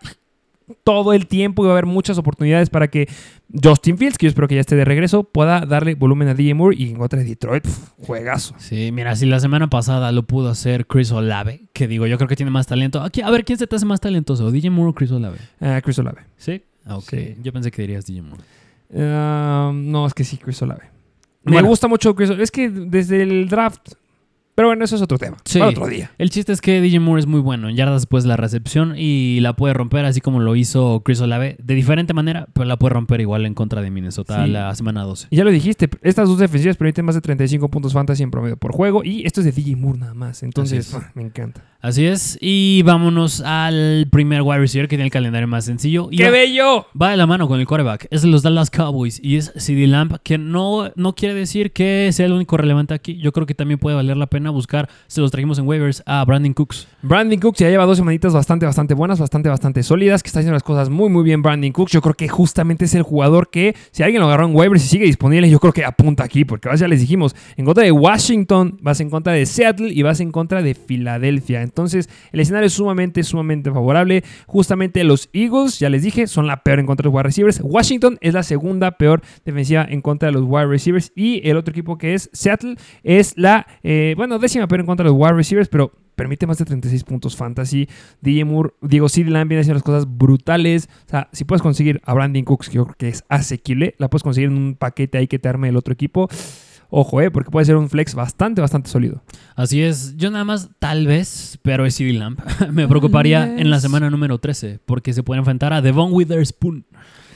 todo el tiempo y va a haber muchas oportunidades para que Justin Fields, que yo espero que ya esté de regreso, pueda darle volumen a DJ Moore y en contra de Detroit, juegazo. Sí, mira, si la semana pasada lo pudo hacer Chris Olave, que digo, yo creo que tiene más talento. Aquí, a ver, ¿quién se te hace más talentoso? ¿DJ Moore o Chris Olave? Uh, Chris Olave. ¿Sí? Ah, ok. Yo pensé que dirías DJ Moore. Ah, no, es que sí, Chris Olave. Me Bueno. gusta mucho Chris. Es que desde el draft. Pero bueno, eso es otro tema. Sí. Para otro día. El chiste es que DJ Moore es muy bueno en yardas después de la recepción y la puede romper así como lo hizo Chris Olave de diferente manera, pero la puede romper igual en contra de Minnesota Sí. la semana 12. Y ya lo dijiste, estas dos defensivas permiten más de 35 puntos fantasy en promedio por juego. Y esto es de DJ Moore nada más. Entonces, ah, me encanta. Así es. Y vámonos al primer wide receiver que tiene el calendario más sencillo. Y ¡Qué va- bello! Va de la mano con el quarterback. Es de los Dallas Cowboys y es CD Lamp, que no, no quiere decir que sea el único relevante aquí. Yo creo que también puede valer la pena buscar, se los trajimos en waivers, a Brandon Cooks. Brandon Cooks ya lleva dos semanitas bastante, bastante buenas, bastante, bastante sólidas, que está haciendo las cosas muy, muy bien Brandon Cooks. Yo creo que justamente es el jugador que, si alguien lo agarró en waivers y sigue disponible, yo creo que apunta aquí, porque ya les dijimos, en contra de Washington, vas en contra de Seattle y vas en contra de Filadelfia. Entonces, el escenario es sumamente, sumamente favorable. Justamente los Eagles, ya les dije, son la peor en contra de los wide receivers. Washington es la segunda peor defensiva en contra de los wide receivers. Y el otro equipo que es Seattle es la, eh, bueno, décima peor en contra de los wide receivers, pero permite más de 36 puntos fantasy. DJ Moore, Diego CD Lamb viene haciendo las cosas brutales. O sea, si puedes conseguir a Brandon Cooks, que yo creo que es asequible, la puedes conseguir en un paquete ahí que te arme el otro equipo. Ojo, eh, porque puede ser un flex bastante, bastante sólido. Así es, yo nada más, tal vez, pero es CD Lamp. Me preocuparía en la semana número 13, porque se puede enfrentar a Devon Witherspoon,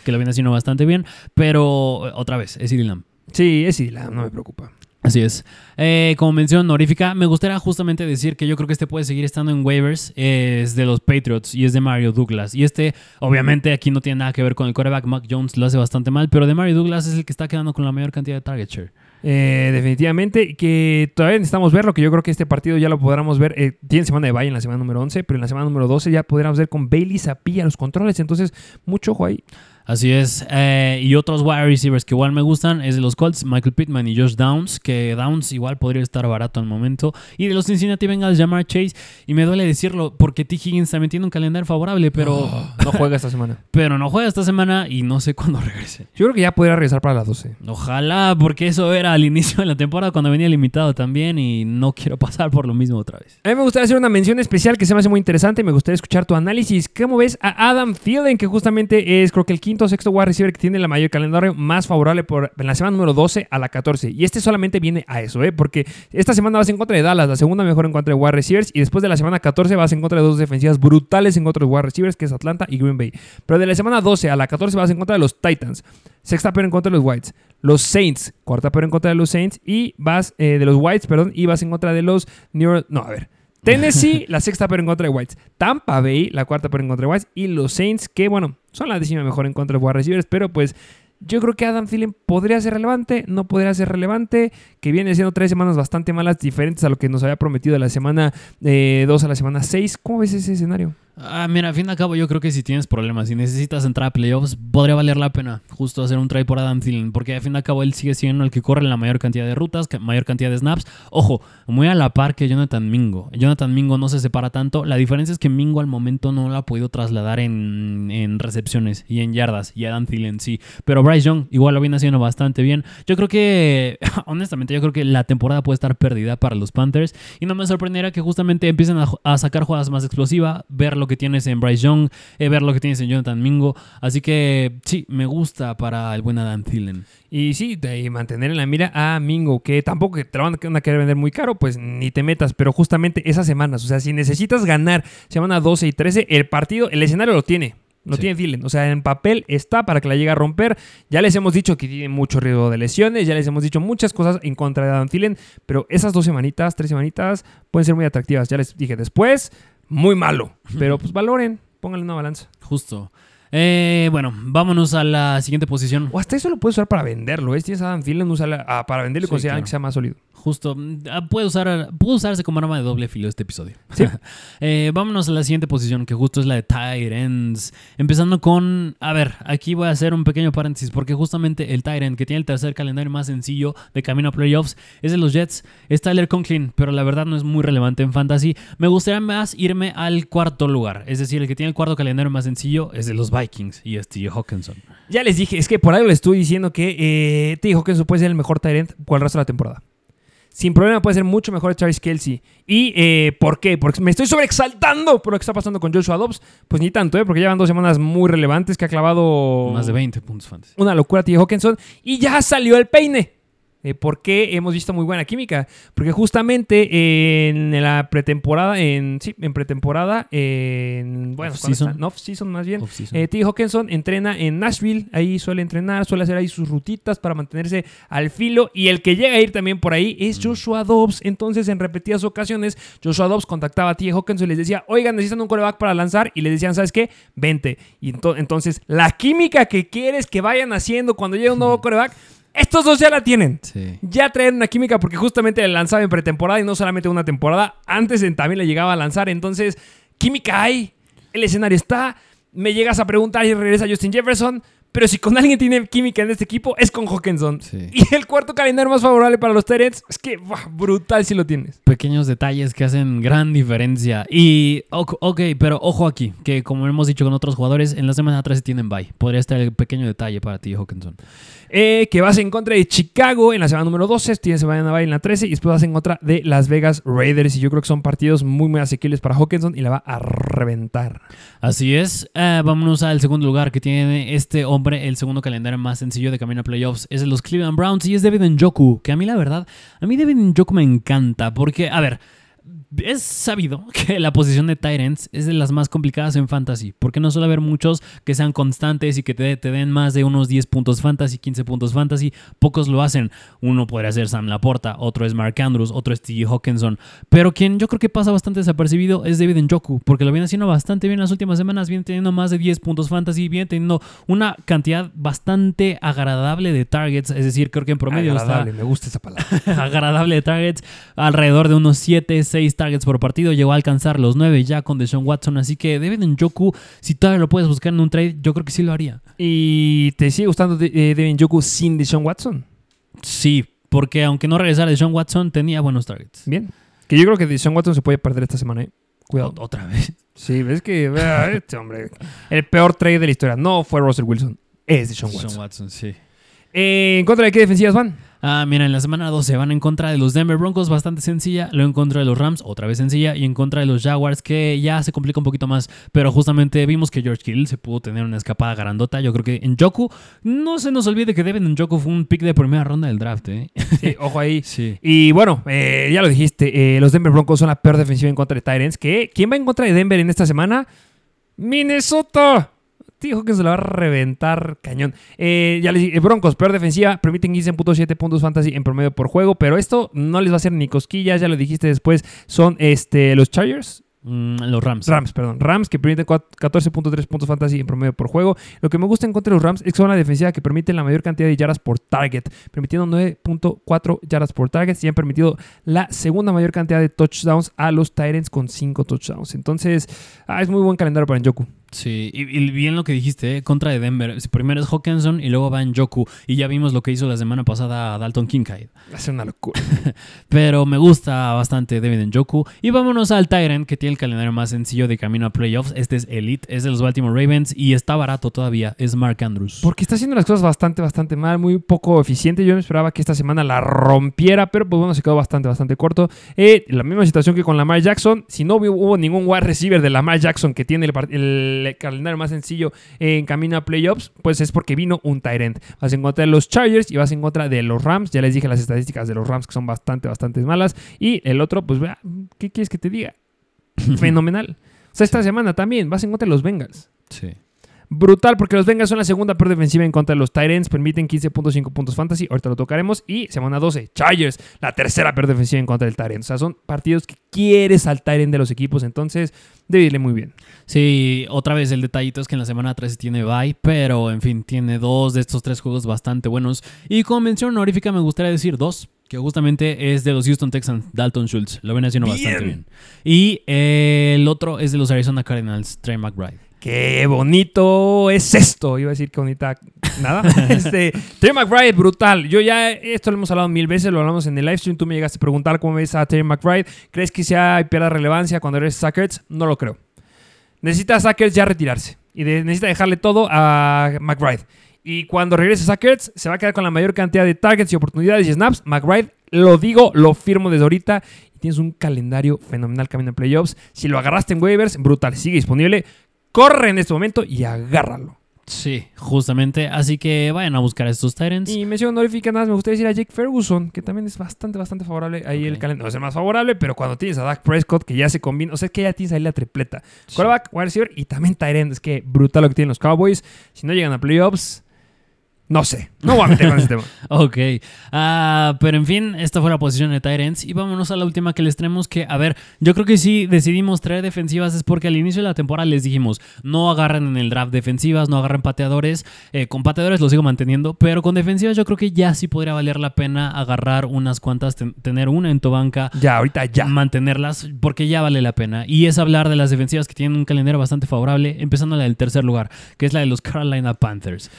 que lo viene haciendo bastante bien, pero otra vez, es CD Lamp. Sí, es CD Lamb, no me preocupa. Así es. Eh, como mención honorífica, me gustaría justamente decir que yo creo que este puede seguir estando en waivers. Es de los Patriots y es de Mario Douglas. Y este, obviamente, aquí no tiene nada que ver con el quarterback. Mac Jones lo hace bastante mal, pero de Mario Douglas es el que está quedando con la mayor cantidad de target share. Eh, definitivamente, que todavía necesitamos verlo, que yo creo que este partido ya lo podremos ver, eh, tiene semana de bye en la semana número 11, pero en la semana número 12 ya podríamos ver con Bailey Zapilla los controles, entonces mucho ojo ahí. Así es. Eh, y otros wide receivers que igual me gustan es de los Colts, Michael Pittman y Josh Downs, que Downs igual podría estar barato al momento. Y de los Cincinnati Bengals, Jamar Chase. Y me duele decirlo porque T. Higgins también tiene un calendario favorable, pero, No juega esta semana. pero no juega esta semana y no sé cuándo regrese. Yo creo que ya podría regresar para las 12. Ojalá, porque eso era al inicio de la temporada cuando venía limitado también y no quiero pasar por lo mismo otra vez. A mí me gustaría hacer una mención especial que se me hace muy interesante. Me gustaría escuchar tu análisis. ¿Cómo ves a Adam Thielen, que justamente es, creo que el quinto o sexto wide receiver que tiene la mayor calendario más favorable por, en la semana número 12 a la 14? Y este solamente viene a eso, ¿eh? Porque esta semana vas en contra de Dallas, la segunda mejor en contra de wide receivers. Y después de la semana 14 vas en contra de dos defensivas brutales en contra de wide receivers, que es Atlanta y Green Bay. Pero de la semana 12 a la 14 vas en contra de los Titans. Sexta peor en contra de los Whites. Los Saints, cuarta peor en contra de los Saints. Y vas eh, de los Whites, perdón, y vas en contra de los New York- No, a ver. Tennessee, la sexta peor en contra de Whites. Tampa Bay, la cuarta peor en contra de Whites. Y los Saints, que bueno, son la décima mejor en contra de wide receivers. Pero pues yo creo que Adam Thielen podría ser relevante, no podría ser relevante. Que viene siendo tres semanas bastante malas, diferentes a lo que nos había prometido de la semana 2 a la semana 6. ¿Cómo ves ese escenario? Ah, mira, al fin y al cabo yo creo que si tienes problemas, si necesitas entrar a playoffs, podría valer la pena justo hacer un try por Adam Thielen, porque al fin y al cabo él sigue siendo el que corre la mayor cantidad de rutas, mayor cantidad de snaps. Ojo, muy a la par que Jonathan Mingo. Jonathan Mingo no se separa tanto. La diferencia es que Mingo al momento no lo ha podido trasladar en, recepciones y en yardas, y Adam Thielen sí. Pero Bryce Young igual lo viene haciendo bastante bien. Yo creo que, honestamente, yo creo que la temporada puede estar perdida para los Panthers, y no me sorprendería que justamente empiecen a, a sacar jugadas más explosivas, ver lo que tienes en Bryce Young, eh, ver lo que tienes en Jonathan Mingo. Así que sí, me gusta para el buen Adam Thielen. Y sí, de mantener en la mira a Mingo, que tampoco te lo van a- querer vender muy caro, pues ni te metas, pero justamente esas semanas, o sea, si necesitas ganar semana 12 y 13, el partido, el escenario lo tiene. Lo Sí. tiene Thielen. O sea, en papel está para que la llegue a romper. Ya les hemos dicho que tiene mucho riesgo de lesiones. Ya les hemos dicho muchas cosas en contra de Adam Thielen. Pero esas dos semanitas, tres semanitas, pueden ser muy atractivas. Ya les dije después, muy malo. Pero pues valoren, pónganle una balanza. Justo. Eh, bueno, vámonos a la siguiente posición. O hasta eso lo puedes usar para venderlo. ¿eh? Si tienes Adam Thielen, úsala, ah, para venderlo y Sí, considerar claro. que sea más sólido. Justo. mm, ah, Puede, usar, puede usarse como arma de doble filo este episodio. Eh, vámonos a la siguiente posición, que justo es la de tight ends. Empezando con. A ver, aquí voy a hacer un pequeño paréntesis, porque justamente el tight end, que tiene el tercer calendario más sencillo de camino a playoffs, es de los Jets. Es Tyler Conklin, pero la verdad no es muy relevante en fantasy. Me gustaría más irme al cuarto lugar. Es decir, el que tiene el cuarto calendario más sencillo es de los Vikings y es T. Hawkinson. Ya les dije, es que por algo les estoy diciendo que eh, que eso puede ser el mejor Tyrant por el resto de la temporada. Sin problema puede ser mucho mejor Travis Kelsey. ¿Y eh, por qué? Porque me estoy sobreexaltando por lo que está pasando con Joshua Dobbs. Pues ni tanto, ¿eh? Porque llevan dos semanas muy relevantes que ha clavado Más de 20 puntos fantasy. una locura T. Hawkinson. Y ya salió el peine. Eh, ¿Por qué hemos visto muy buena química? Porque justamente en la pretemporada, en sí, en pretemporada, en bueno, Off-season. ¿cuándo está? off-season más bien. Eh, T. Hawkinson entrena en Nashville, ahí suele entrenar, suele hacer ahí sus rutitas para mantenerse al filo. Y el que llega a ir también por ahí es Joshua Dobbs. Entonces, en repetidas ocasiones, Joshua Dobbs contactaba a T. Hawkinson y les decía, oigan, necesitan un coreback para lanzar. Y les decían, ¿sabes qué? Vente. Y ento- entonces, la química que quieres que vayan haciendo cuando llegue un nuevo coreback, estos dos ya la tienen. Sí. Ya traen una química porque justamente le lanzaba en pretemporada y no solamente una temporada. Antes también le llegaba a lanzar. Entonces, química hay. El escenario está. Me llegas a preguntar y regresa Justin Jefferson. Pero si con alguien tiene química en este equipo, es con Hawkinson. Sí. Y el cuarto calendario más favorable para los Terets es que, brutal si lo tienes. Pequeños detalles que hacen gran diferencia. Y, ok, ok, pero ojo aquí, que como hemos dicho con otros jugadores, en la semana 13 tienen bye. Podría estar el pequeño detalle para ti, Hawkinson. Eh, que vas en contra de Chicago en la semana número 12, tienes semana bye en la 13 y después vas en contra de Las Vegas Raiders. Y yo creo que son partidos muy, muy asequibles para Hawkinson y la va a reventar. Así es, Eh, vámonos al segundo lugar que tiene este hombre, el segundo calendario más sencillo de camino a playoffs, es los Cleveland Browns y es David Njoku, que a mí la verdad, a mí David Njoku me encanta, porque, a ver, es sabido que la posición de Tyrants es de las más complicadas en fantasy, porque no suele haber muchos que sean constantes y que te, te den más de unos 10 puntos fantasy, 15 puntos fantasy, pocos lo hacen. Uno podría ser Sam Laporta, otro es Mark Andrews, otro es T. Hawkinson, pero quien yo creo que pasa bastante desapercibido es David Njoku, porque lo viene haciendo bastante bien las últimas semanas, viene teniendo más de 10 puntos fantasy, viene teniendo una cantidad bastante agradable de targets, es decir, creo que en promedio Agradable, está me gusta esa palabra. agradable de targets, alrededor de unos 7, 6 targets por partido, llegó a alcanzar los 9 ya con Deshaun Watson, así que David Njoku, si todavía lo puedes buscar en un trade, yo creo que sí lo haría. ¿Y te sigue gustando eh, Devin Joku sin Deshaun Watson? Sí, porque aunque no regresara Deshaun Watson, tenía buenos targets. Bien. Que yo creo que Deshaun Watson se puede perder esta semana, ¿eh? Cuidado. O- Otra vez. Sí, ves que este hombre. El peor trade de la historia no fue Russell Wilson, es Deshaun Watson. Deshaun Watson, sí. Eh, ¿En contra de qué defensivas van? Ah, mira, en la semana 12 van en contra de los Denver Broncos, bastante sencilla. Luego en contra de los Rams, otra vez sencilla. Y en contra de los Jaguars, que ya se complica un poquito más. Pero justamente vimos que George Kittle se pudo tener una escapada grandota. Yo creo que en Joku, no se nos olvide que Devin Njoku fue un pick de primera ronda del draft, ¿eh? Sí, ojo ahí. Sí. Y bueno, eh, ya lo dijiste, eh, los Denver Broncos son la peor defensiva en contra de Tyrants. ¿Quién va en contra de Denver en esta semana? Minnesota. Dijo que se lo va a reventar cañón. Eh, ya les dije, Broncos, peor defensiva, permiten 15.7 puntos fantasy en promedio por juego, pero esto no les va a hacer ni cosquillas, ya lo dijiste después, son este, los Chargers. Mm, los Rams. Rams, perdón. Rams que permiten cua- 14.3 puntos fantasy en promedio por juego. Lo que me gusta en contra de los Rams es que son la defensiva que permite la mayor cantidad de yardas por target, permitiendo 9.4 yardas por target y han permitido la segunda mayor cantidad de touchdowns a los Tyrants con 5 touchdowns. Entonces, ah, es muy buen calendario para Njoku. Sí, y, y bien lo que dijiste, ¿eh? contra de Denver. Primero es Hawkinson y luego va Njoku. Y ya vimos lo que hizo la semana pasada a Dalton Kincaid. Va a ser una locura. Pero me gusta bastante David Njoku. Y vámonos al Tyrant, que tiene el calendario más sencillo de camino a playoffs. Este es Elite, es de los Baltimore Ravens y está barato todavía. Es Mark Andrews. Porque está haciendo las cosas bastante, bastante mal, muy poco eficiente. Yo me esperaba que esta semana la rompiera, pero pues bueno, se quedó bastante, bastante corto. Eh, la misma situación que con Lamar Jackson. Si no hubo, ningún wide receiver de Lamar Jackson que tiene el, part- el calendario más sencillo en camino a playoffs, pues es porque vino un Tyrant. Vas en contra de los Chargers y vas en contra de los Rams. Ya les dije las estadísticas de los Rams que son bastante, bastante malas. Y el otro, pues vea, ¿qué quieres que te diga? Fenomenal. O sea, esta semana también vas en contra de los Bengals. Sí. Brutal, porque los Bengals son la segunda peor defensiva en contra de los Tyrants. Permiten 15.5 puntos fantasy. Ahorita lo tocaremos. Y semana 12, Chargers, la tercera peor defensiva en contra del Tyrant. O sea, son partidos que quieres al Tyrant de los equipos. Entonces, debe irle muy bien. Sí, otra vez el detallito es que en la semana 13 tiene bye, pero en fin, tiene dos de estos tres juegos bastante buenos. Y como mención honorífica me gustaría decir dos, que justamente es de los Houston Texans, Dalton Schultz. Lo viene haciendo bastante bien. Y eh, el otro es de los Arizona Cardinals, Trey McBride. ¡Qué bonito es esto! Iba a decir que bonita. Nada. este, Terry McBride, brutal. Yo ya, esto lo hemos hablado mil veces, lo hablamos en el live stream. Tú me llegaste a preguntar cómo ves a Terry McBride. ¿Crees que sea y pierda relevancia cuando eres Sackers? No lo creo. Necesita Sackers ya retirarse. Y de- necesita dejarle todo a McBride. Y cuando regrese Sackers, se va a quedar con la mayor cantidad de targets y oportunidades y snaps. McBride, lo digo, lo firmo desde ahorita. Y tienes un calendario fenomenal camino en playoffs. Si lo agarraste en waivers, brutal. Sigue disponible. Corre en este momento y agárralo. Sí, justamente. Así que vayan a buscar a estos Titans. Y mención honorífica nada, más me gustaría decir a Jake Ferguson, que también es bastante, bastante favorable. Ahí el calendario no es el más favorable, pero cuando tienes a Dak Prescott, que ya se combina, o sea, es que ya tienes ahí la tripleta. Sí. Quarterback, wide receiver y también Tyrant. Es que brutal lo que tienen los Cowboys. Si no llegan a playoffs, no sé. No voy a meter con ese tema. Ok. Ah, pero en fin, esta fue la posición de Tyrants. Y vámonos a la última que les traemos. Que, a ver, yo creo que sí decidimos traer defensivas. Es porque al inicio de la temporada les dijimos: no agarren en el draft defensivas, no agarren pateadores. Eh, con pateadores lo sigo manteniendo. Pero con defensivas yo creo que ya sí podría valer la pena agarrar unas cuantas, ten- tener una en tu banca. Ya, ahorita ya. mantenerlas porque ya vale la pena. Y es hablar de las defensivas que tienen un calendario bastante favorable, empezando la del tercer lugar, que es la de los Carolina Panthers.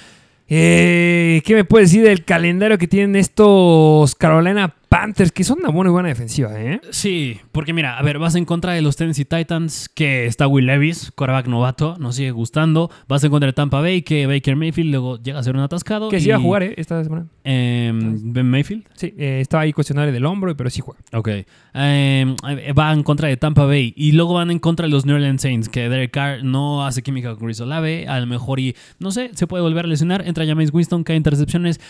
Eh, ¿Qué me puedes decir del calendario que tienen estos Carolina Panthers? Que son una buena y buena defensiva, ¿eh? Sí, porque mira, a ver, vas en contra de los Tennessee Titans, que está Will Levis, quarterback novato, nos sigue gustando. Vas en contra de Tampa Bay, que Baker Mayfield luego llega a ser un atascado. Que sí y, iba a jugar, ¿eh? Esta semana. em, Ben Mayfield. Sí, eh, estaba ahí cuestionable del hombro, pero sí juega. Ok. Em, va en contra de Tampa Bay. Y luego van en contra de los New Orleans Saints, que Derek Carr no hace química con Chris Olave. A lo mejor y, no sé, se puede volver a lesionar. Entra James Winston, cae intercepciones.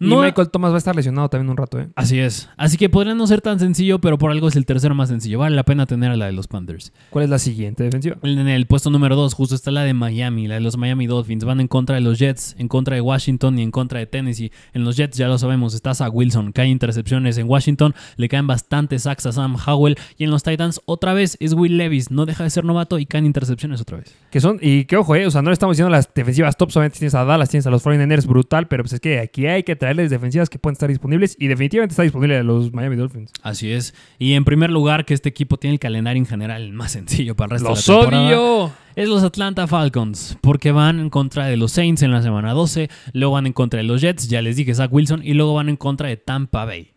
Y No, Michael Thomas va a estar lesionado también un rato, ¿eh? Así es. Así que podría no ser tan sencillo, pero por algo es el tercero más sencillo. Vale la pena tener a la de los Panthers. ¿Cuál es la siguiente defensiva? En el puesto número 2 justo está la de Miami, la de los Miami Dolphins. Van en contra de los Jets, en contra de Washington y en contra de Tennessee. En los Jets ya lo sabemos, está Zach Wilson, cae intercepciones. En Washington le caen bastantes sacks a Sam Howell. Y en los Titans otra vez es Will Levis, no deja de ser novato y caen intercepciones otra vez. Que son, y que ojo, eh, o sea, no le estamos diciendo las defensivas top, solamente tienes a Dallas, tienes a los 49ers, brutal, pero pues es que aquí hay que traerles defensivas que pueden estar disponibles y definitivamente está disponible a los Miami Dolphins. Así es. Y en primer lugar, que este equipo tiene el calendario en general más sencillo para el resto ¡Los de la temporada. odio! Es los Atlanta Falcons, porque van en contra de los Saints en la semana 12, luego van en contra de los Jets, ya les dije Zach Wilson, y luego van en contra de Tampa Bay.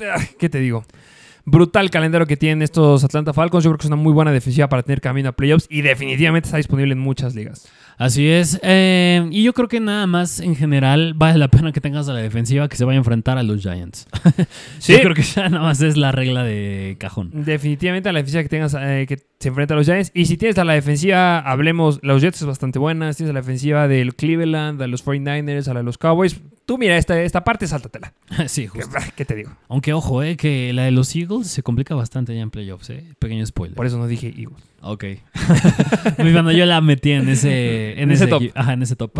Ah, ¿Qué te digo? Brutal calendario que tienen estos Atlanta Falcons. Yo creo que es una muy buena defensiva para tener camino a playoffs y definitivamente está disponible en muchas ligas. Así es. eh, y yo creo que nada más en general vale la pena que tengas a la defensiva que se vaya a enfrentar a los Giants. Sí. Yo creo que ya nada más es la regla de cajón. Definitivamente a la defensiva que tengas eh, que se enfrenta a los Giants. Y si tienes a la defensiva, hablemos, los Jets es bastante buena. Si tienes a la defensiva del Cleveland, a los 49ers, a la de los Cowboys. Tú mira esta, esta parte, sáltatela. sí, ¿Qué, justo. ¿Qué te digo? Aunque ojo, eh, que la de los Eagles se complica bastante ya en playoffs, eh. Pequeño spoiler. Por eso no dije Eagles. Ok. Cuando yo la metí en ese, en En ese top. Ajá, en ese top.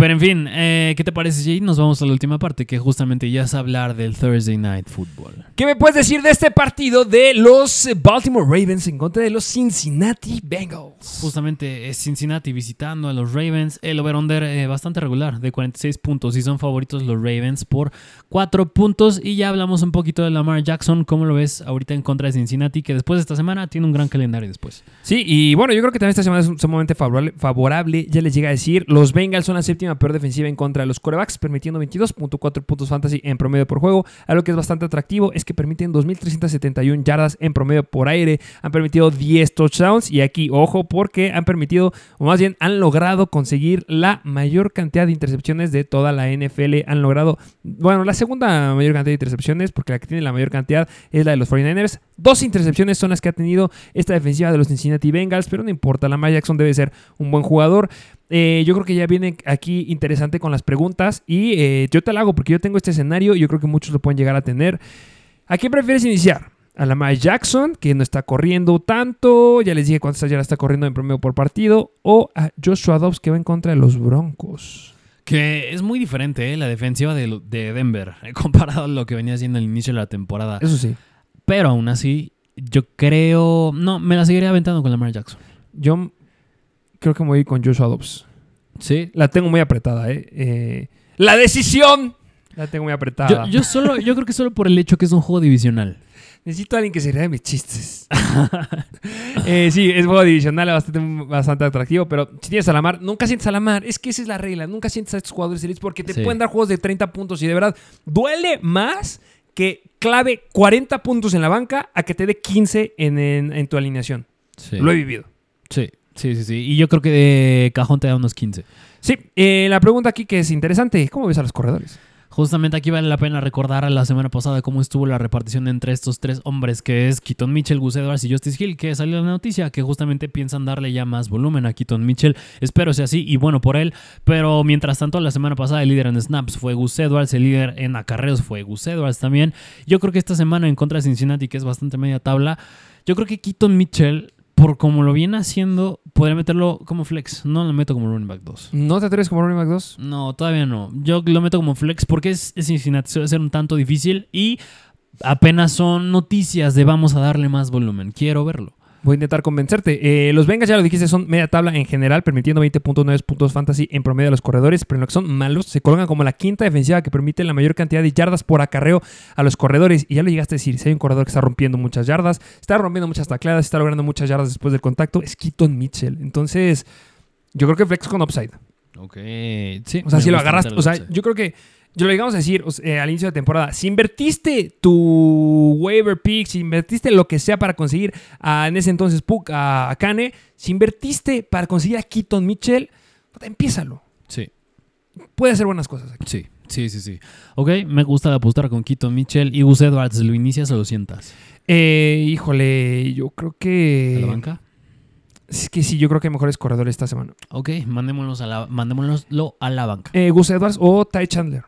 Pero en fin, eh, ¿qué te parece, Jay? Nos vamos a la última parte, que justamente ya es hablar del Thursday Night Football. ¿Qué me puedes decir de este partido de los Baltimore Ravens en contra de los Cincinnati Bengals? Justamente es Cincinnati visitando a los Ravens. El over-under eh, bastante regular, de 46 puntos. Y son favoritos los Ravens por 4 puntos. Y ya hablamos un poquito de Lamar Jackson. ¿Cómo lo ves ahorita en contra de Cincinnati? Que después de esta semana tiene un gran calendario después. Sí, y bueno, yo creo que también esta semana es sumamente favorable, favorable. Ya les llega a decir, los Bengals son la séptima peor defensiva en contra de los corebacks, permitiendo 22.4 puntos fantasy en promedio por juego. Algo que es bastante atractivo es que permiten 2.371 yardas en promedio por aire. Han permitido 10 touchdowns y aquí, ojo, porque han permitido, o más bien han logrado conseguir la mayor cantidad de intercepciones de toda la NFL. Han logrado, bueno, la segunda mayor cantidad de intercepciones, porque la que tiene la mayor cantidad es la de los 49ers. Dos intercepciones son las que ha tenido esta defensiva de los Cincinnati Bengals, pero no importa, Lamar Jackson debe ser un buen jugador. Eh, yo creo que ya viene aquí interesante con las preguntas y eh, yo te la hago porque yo tengo este escenario y yo creo que muchos lo pueden llegar a tener. ¿A quién prefieres iniciar? A Lamar Jackson, que no está corriendo tanto, ya les dije cuántas yardas está corriendo en promedio por partido, o a Joshua Dobbs, que va en contra de los Broncos. Que es muy diferente, ¿eh? La defensiva de, Denver, eh, comparado a lo que venía haciendo al inicio de la temporada. Eso sí, Pero aún así, yo creo... No, me la seguiré aventando con Lamar Jackson. yo creo que me voy con Joshua Dobbs. Sí. La tengo muy apretada, ¿eh? Eh, la decisión la tengo muy apretada. Yo, yo solo, yo creo que solo por el hecho que es un juego divisional. Necesito a alguien que se ría de mis chistes. Eh, sí, es juego divisional bastante, bastante atractivo, pero si tienes a la mar, nunca sientes a la mar. Es que esa es la regla. Nunca sientes a estos jugadores elites porque te Sí. pueden dar juegos de 30 puntos y de verdad duele más que clave 40 puntos en la banca a que te dé 15 en, en- en tu alineación. Sí. Lo he vivido. Sí, sí, sí, sí. Y yo creo que de cajón te da unos 15. Sí, eh, la pregunta aquí que es interesante, ¿cómo ves a los corredores? Justamente aquí vale la pena recordar la semana pasada cómo estuvo la repartición entre estos tres hombres, que es Keaton Mitchell, Gus Edwards y Justice Hill, que salió la noticia que justamente piensan darle ya más volumen a Keaton Mitchell. Espero sea así y bueno por él. Pero mientras tanto, la semana pasada el líder en snaps fue Gus Edwards, el líder en acarreos fue Gus Edwards también. Yo creo que esta semana en contra de Cincinnati, que es bastante media tabla, yo creo que Keaton Mitchell por como lo viene haciendo, podría meterlo como flex. No lo meto como running back 2. ¿No te atreves como running back 2? No, todavía no. Yo lo meto como flex porque es, es Cincinnati. Ser un tanto difícil y apenas son noticias de vamos a darle más volumen. Quiero verlo. Voy a intentar convencerte. Eh, los Bengals, ya lo dijiste, son media tabla en general, permitiendo 20.9 puntos fantasy en promedio a los corredores, pero en lo que son malos, se colocan como la quinta defensiva que permite la mayor cantidad de yardas por acarreo a los corredores. Y ya lo llegaste a decir, si hay un corredor que está rompiendo muchas yardas, está rompiendo muchas tacleadas, está logrando muchas yardas después del contacto, es Keaton Mitchell. Entonces, yo creo que flex con upside. Ok, sí. O sea, si lo agarras, o sea, yo creo que, yo lo llegamos a decir eh, al inicio de temporada, si invertiste tu waiver pick, si invertiste lo que sea para conseguir a, en ese entonces Puck, a, a Kane, si invertiste para conseguir a Keaton Mitchell, empiézalo. Sí. Puede hacer buenas cosas aquí. Sí, sí, sí, sí. Ok, me gusta apostar con Keaton Mitchell y Gus Edwards. ¿Lo inicias o lo sientas? Eh, híjole, yo creo ¿A que... la banca? Es que sí, yo creo que hay mejores corredores esta semana. Ok, mandémoslos a la, mandémoslo a la banca. Eh, Gus Edwards o Ty Chandler.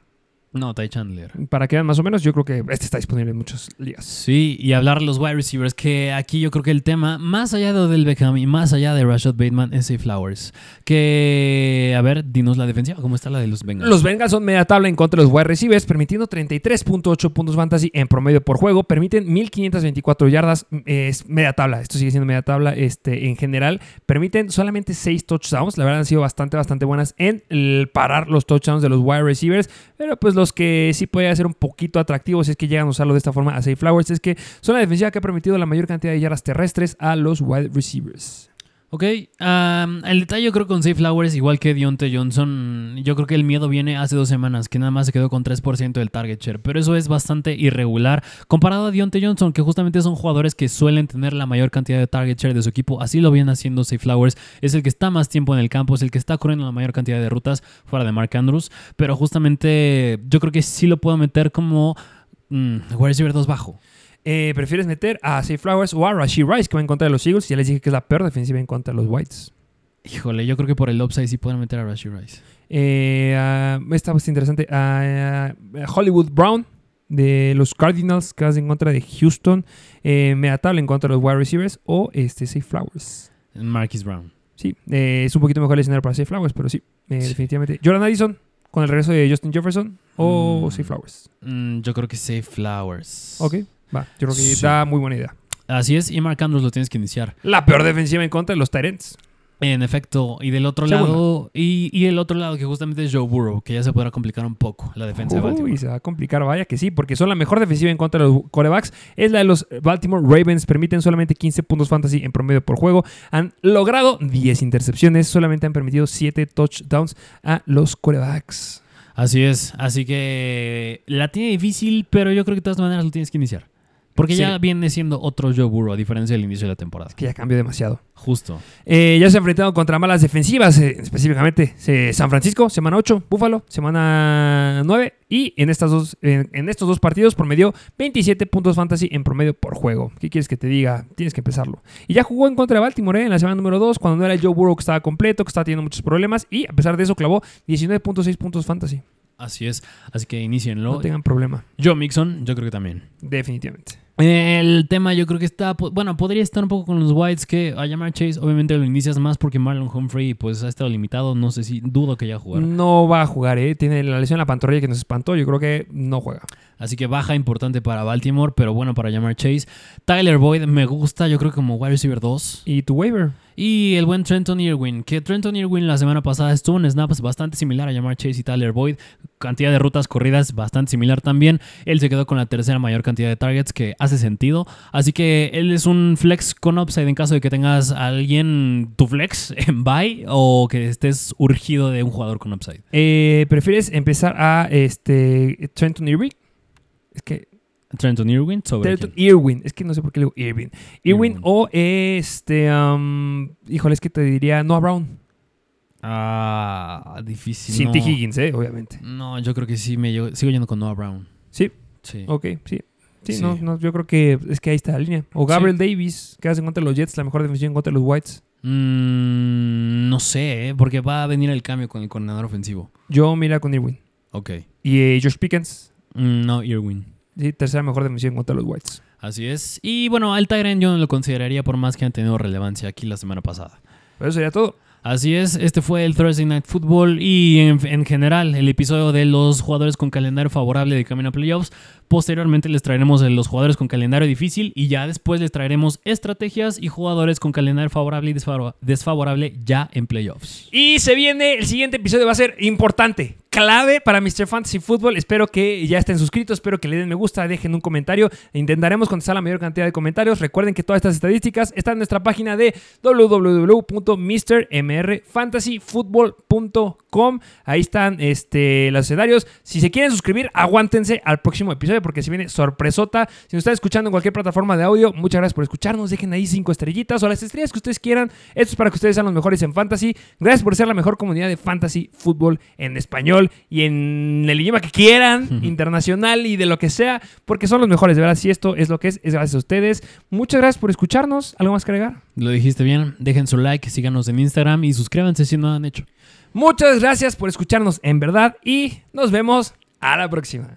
No, Ty Chandler. Para que vean más o menos, yo creo que este está disponible en muchas ligas. Sí, y hablar de los wide receivers, que aquí yo creo que el tema, más allá de Odell Beckham y más allá de Rashad Bateman, es Flowers. Que, a ver, dinos la defensiva, ¿cómo está la de los Bengals? Los Bengals son media tabla en contra de los wide receivers, permitiendo 33.8 puntos fantasy en promedio por juego. Permiten 1.524 yardas. Es media tabla. Esto sigue siendo media tabla este, en general. Permiten solamente 6 touchdowns. La verdad han sido bastante, bastante buenas en el parar los touchdowns de los wide receivers. Pero pues los que sí pueden ser un poquito atractivos si es que llegan a usarlo de esta forma a Safe Flowers es que son la defensiva que ha permitido la mayor cantidad de yardas terrestres a los wide receivers. Ok, am, el detalle yo creo con Safe Flowers, igual que Dionte Johnson, yo creo que el miedo viene hace dos semanas, que nada más se quedó con 3% del target share, pero eso es bastante irregular comparado a Dionte Johnson, que justamente son jugadores que suelen tener la mayor cantidad de target share de su equipo, así lo viene haciendo Safe Flowers, es el que está más tiempo en el campo, es el que está corriendo la mayor cantidad de rutas fuera de Mark Andrews, pero justamente yo creo que sí lo puedo meter como mm, receiver 2 bajo. Eh, ¿Prefieres meter a Safe Flowers o a Rashid Rice que va en contra de los Eagles? Ya les dije que es la peor defensiva en contra de los Whites. Híjole, yo creo que por el upside sí pueden meter a Rashid Rice. Eh, ah, esta bastante interesante. Ah, ah, Hollywood Brown de los Cardinals, que vas en contra de Houston. Eh, media tabla en contra de los wide receivers. O este Safe Flowers. Marquis Brown. Sí, eh, es un poquito mejor el escenario para Safe Flowers, pero sí, eh, definitivamente. Jordan Addison con el regreso de Justin Jefferson o Mm. Safe Flowers. Mm, yo creo que Safe Flowers. Ok, va. Yo creo que Sí. da muy buena idea. Así es, y Mark Andrews lo tienes que iniciar. La peor defensiva en contra de los Tyrants. En efecto, y del otro Segunda. lado, y, y el otro lado que justamente es Joe Burrow, que ya se podrá complicar un poco la defensa de Baltimore. Uy, se va a complicar, vaya que sí, porque son la mejor defensiva en contra de los corebacks. Es la de los Baltimore Ravens. Permiten solamente 15 puntos fantasy en promedio por juego. Han logrado 10 intercepciones. Solamente han permitido 7 touchdowns a los corebacks. Así es, así que la tiene difícil, pero yo creo que de todas maneras lo tienes que iniciar. Porque ya viene siendo otro Joe Burrow, a diferencia del inicio de la temporada. Que ya cambió demasiado. Justo. Eh, ya se ha enfrentado contra malas defensivas, eh, específicamente eh, San Francisco, semana 8, Buffalo, semana 9. Y en, estas dos, en, en estos dos partidos promedió 27 puntos fantasy en promedio por juego. ¿Qué quieres que te diga? Tienes que empezarlo. Y ya jugó en contra de Baltimore en la semana número 2, cuando no era el Joe Burrow que estaba completo, que estaba teniendo muchos problemas. Y a pesar de eso, clavó 19.6 puntos fantasy. Así es, así que inicienlo. No tengan problema, Joe Mixon, yo creo que también. definitivamente. El tema yo creo que está, bueno, podría estar un poco con los Whites que a llamar Chase obviamente lo inicias más porque Marlon Humphrey pues ha estado limitado, no sé si dudo que ya jugar. No va a jugar, ¿eh? Tiene la lesión en la pantorrilla que nos espantó. Yo creo que no juega. Así que baja importante para Baltimore, pero bueno para llamar Chase. Tyler Boyd me gusta, yo creo que como wide receiver 2. ¿Y tu waiver? Y el buen Trenton Irwin, que Trenton Irwin la semana pasada estuvo en snaps bastante similar a llamar Chase y Tyler Boyd. Cantidad de rutas corridas bastante similar también. Él se quedó con la tercera mayor cantidad de targets, que hace sentido. Así que él es un flex con upside en caso de que tengas a alguien tu flex en buy o que estés urgido de un jugador con upside. Eh, ¿Prefieres empezar a este Trenton Irwin? Es que Trenton Irwin sobre Trenton quién? Irwin, es que no sé por qué le digo Irwin. Irwin Irwin. o este, um, híjole, es que te diría Noah Brown. Ah, difícil. Sin no. T. Higgins, ¿eh? Obviamente. No, yo creo que sí, me sigo yendo con Noah Brown. Sí, Sí. ok, sí. Sí, Sí. No, no, yo creo que es que ahí está la línea. O Gabriel Davis, que hace contra los Jets, la mejor defensiva en contra los Whites. Mm, no sé, ¿eh? porque va a venir el cambio con el coordinador ofensivo. Yo mira con Irwin. Ok. Y eh, Josh Pickens, Mm, no, Irwin. sí, tercera mejor defensiva en contra los Whites. Así es. Y bueno, al Tyrant yo no lo consideraría por más que han tenido relevancia aquí la semana pasada. Pero eso sería todo. Así es, este fue el Thursday Night Football y en, en general el episodio de los jugadores con calendario favorable de camino a playoffs. Posteriormente les traeremos los jugadores con calendario difícil y ya después les traeremos estrategias y jugadores con calendario favorable y desfavor- desfavorable ya en playoffs. Y se viene, el siguiente episodio va a ser importante, clave para Mr. Fantasy Football. Espero que ya estén suscritos, espero que le den me gusta, dejen un comentario. Intentaremos contestar la mayor cantidad de comentarios. Recuerden que todas estas estadísticas están en nuestra página de www.mrmrfantasyfootball.com. Ahí están este, los escenarios. Si se quieren suscribir, aguántense al próximo episodio porque se viene sorpresota. Si nos están escuchando en cualquier plataforma de audio, muchas gracias por escucharnos. Dejen ahí cinco estrellitas o las estrellas que ustedes quieran. Esto es para que ustedes sean los mejores en fantasy. Gracias por ser la mejor comunidad de fantasy fútbol en español y en el idioma que quieran, internacional y de lo que sea, porque son los mejores. De verdad, si esto es lo que es, es gracias a ustedes. Muchas gracias por escucharnos. ¿Algo más que agregar? Lo dijiste bien, dejen su like, síganos en Instagram y suscríbanse si no lo han hecho. Muchas gracias por escucharnos en verdad y nos vemos a la próxima.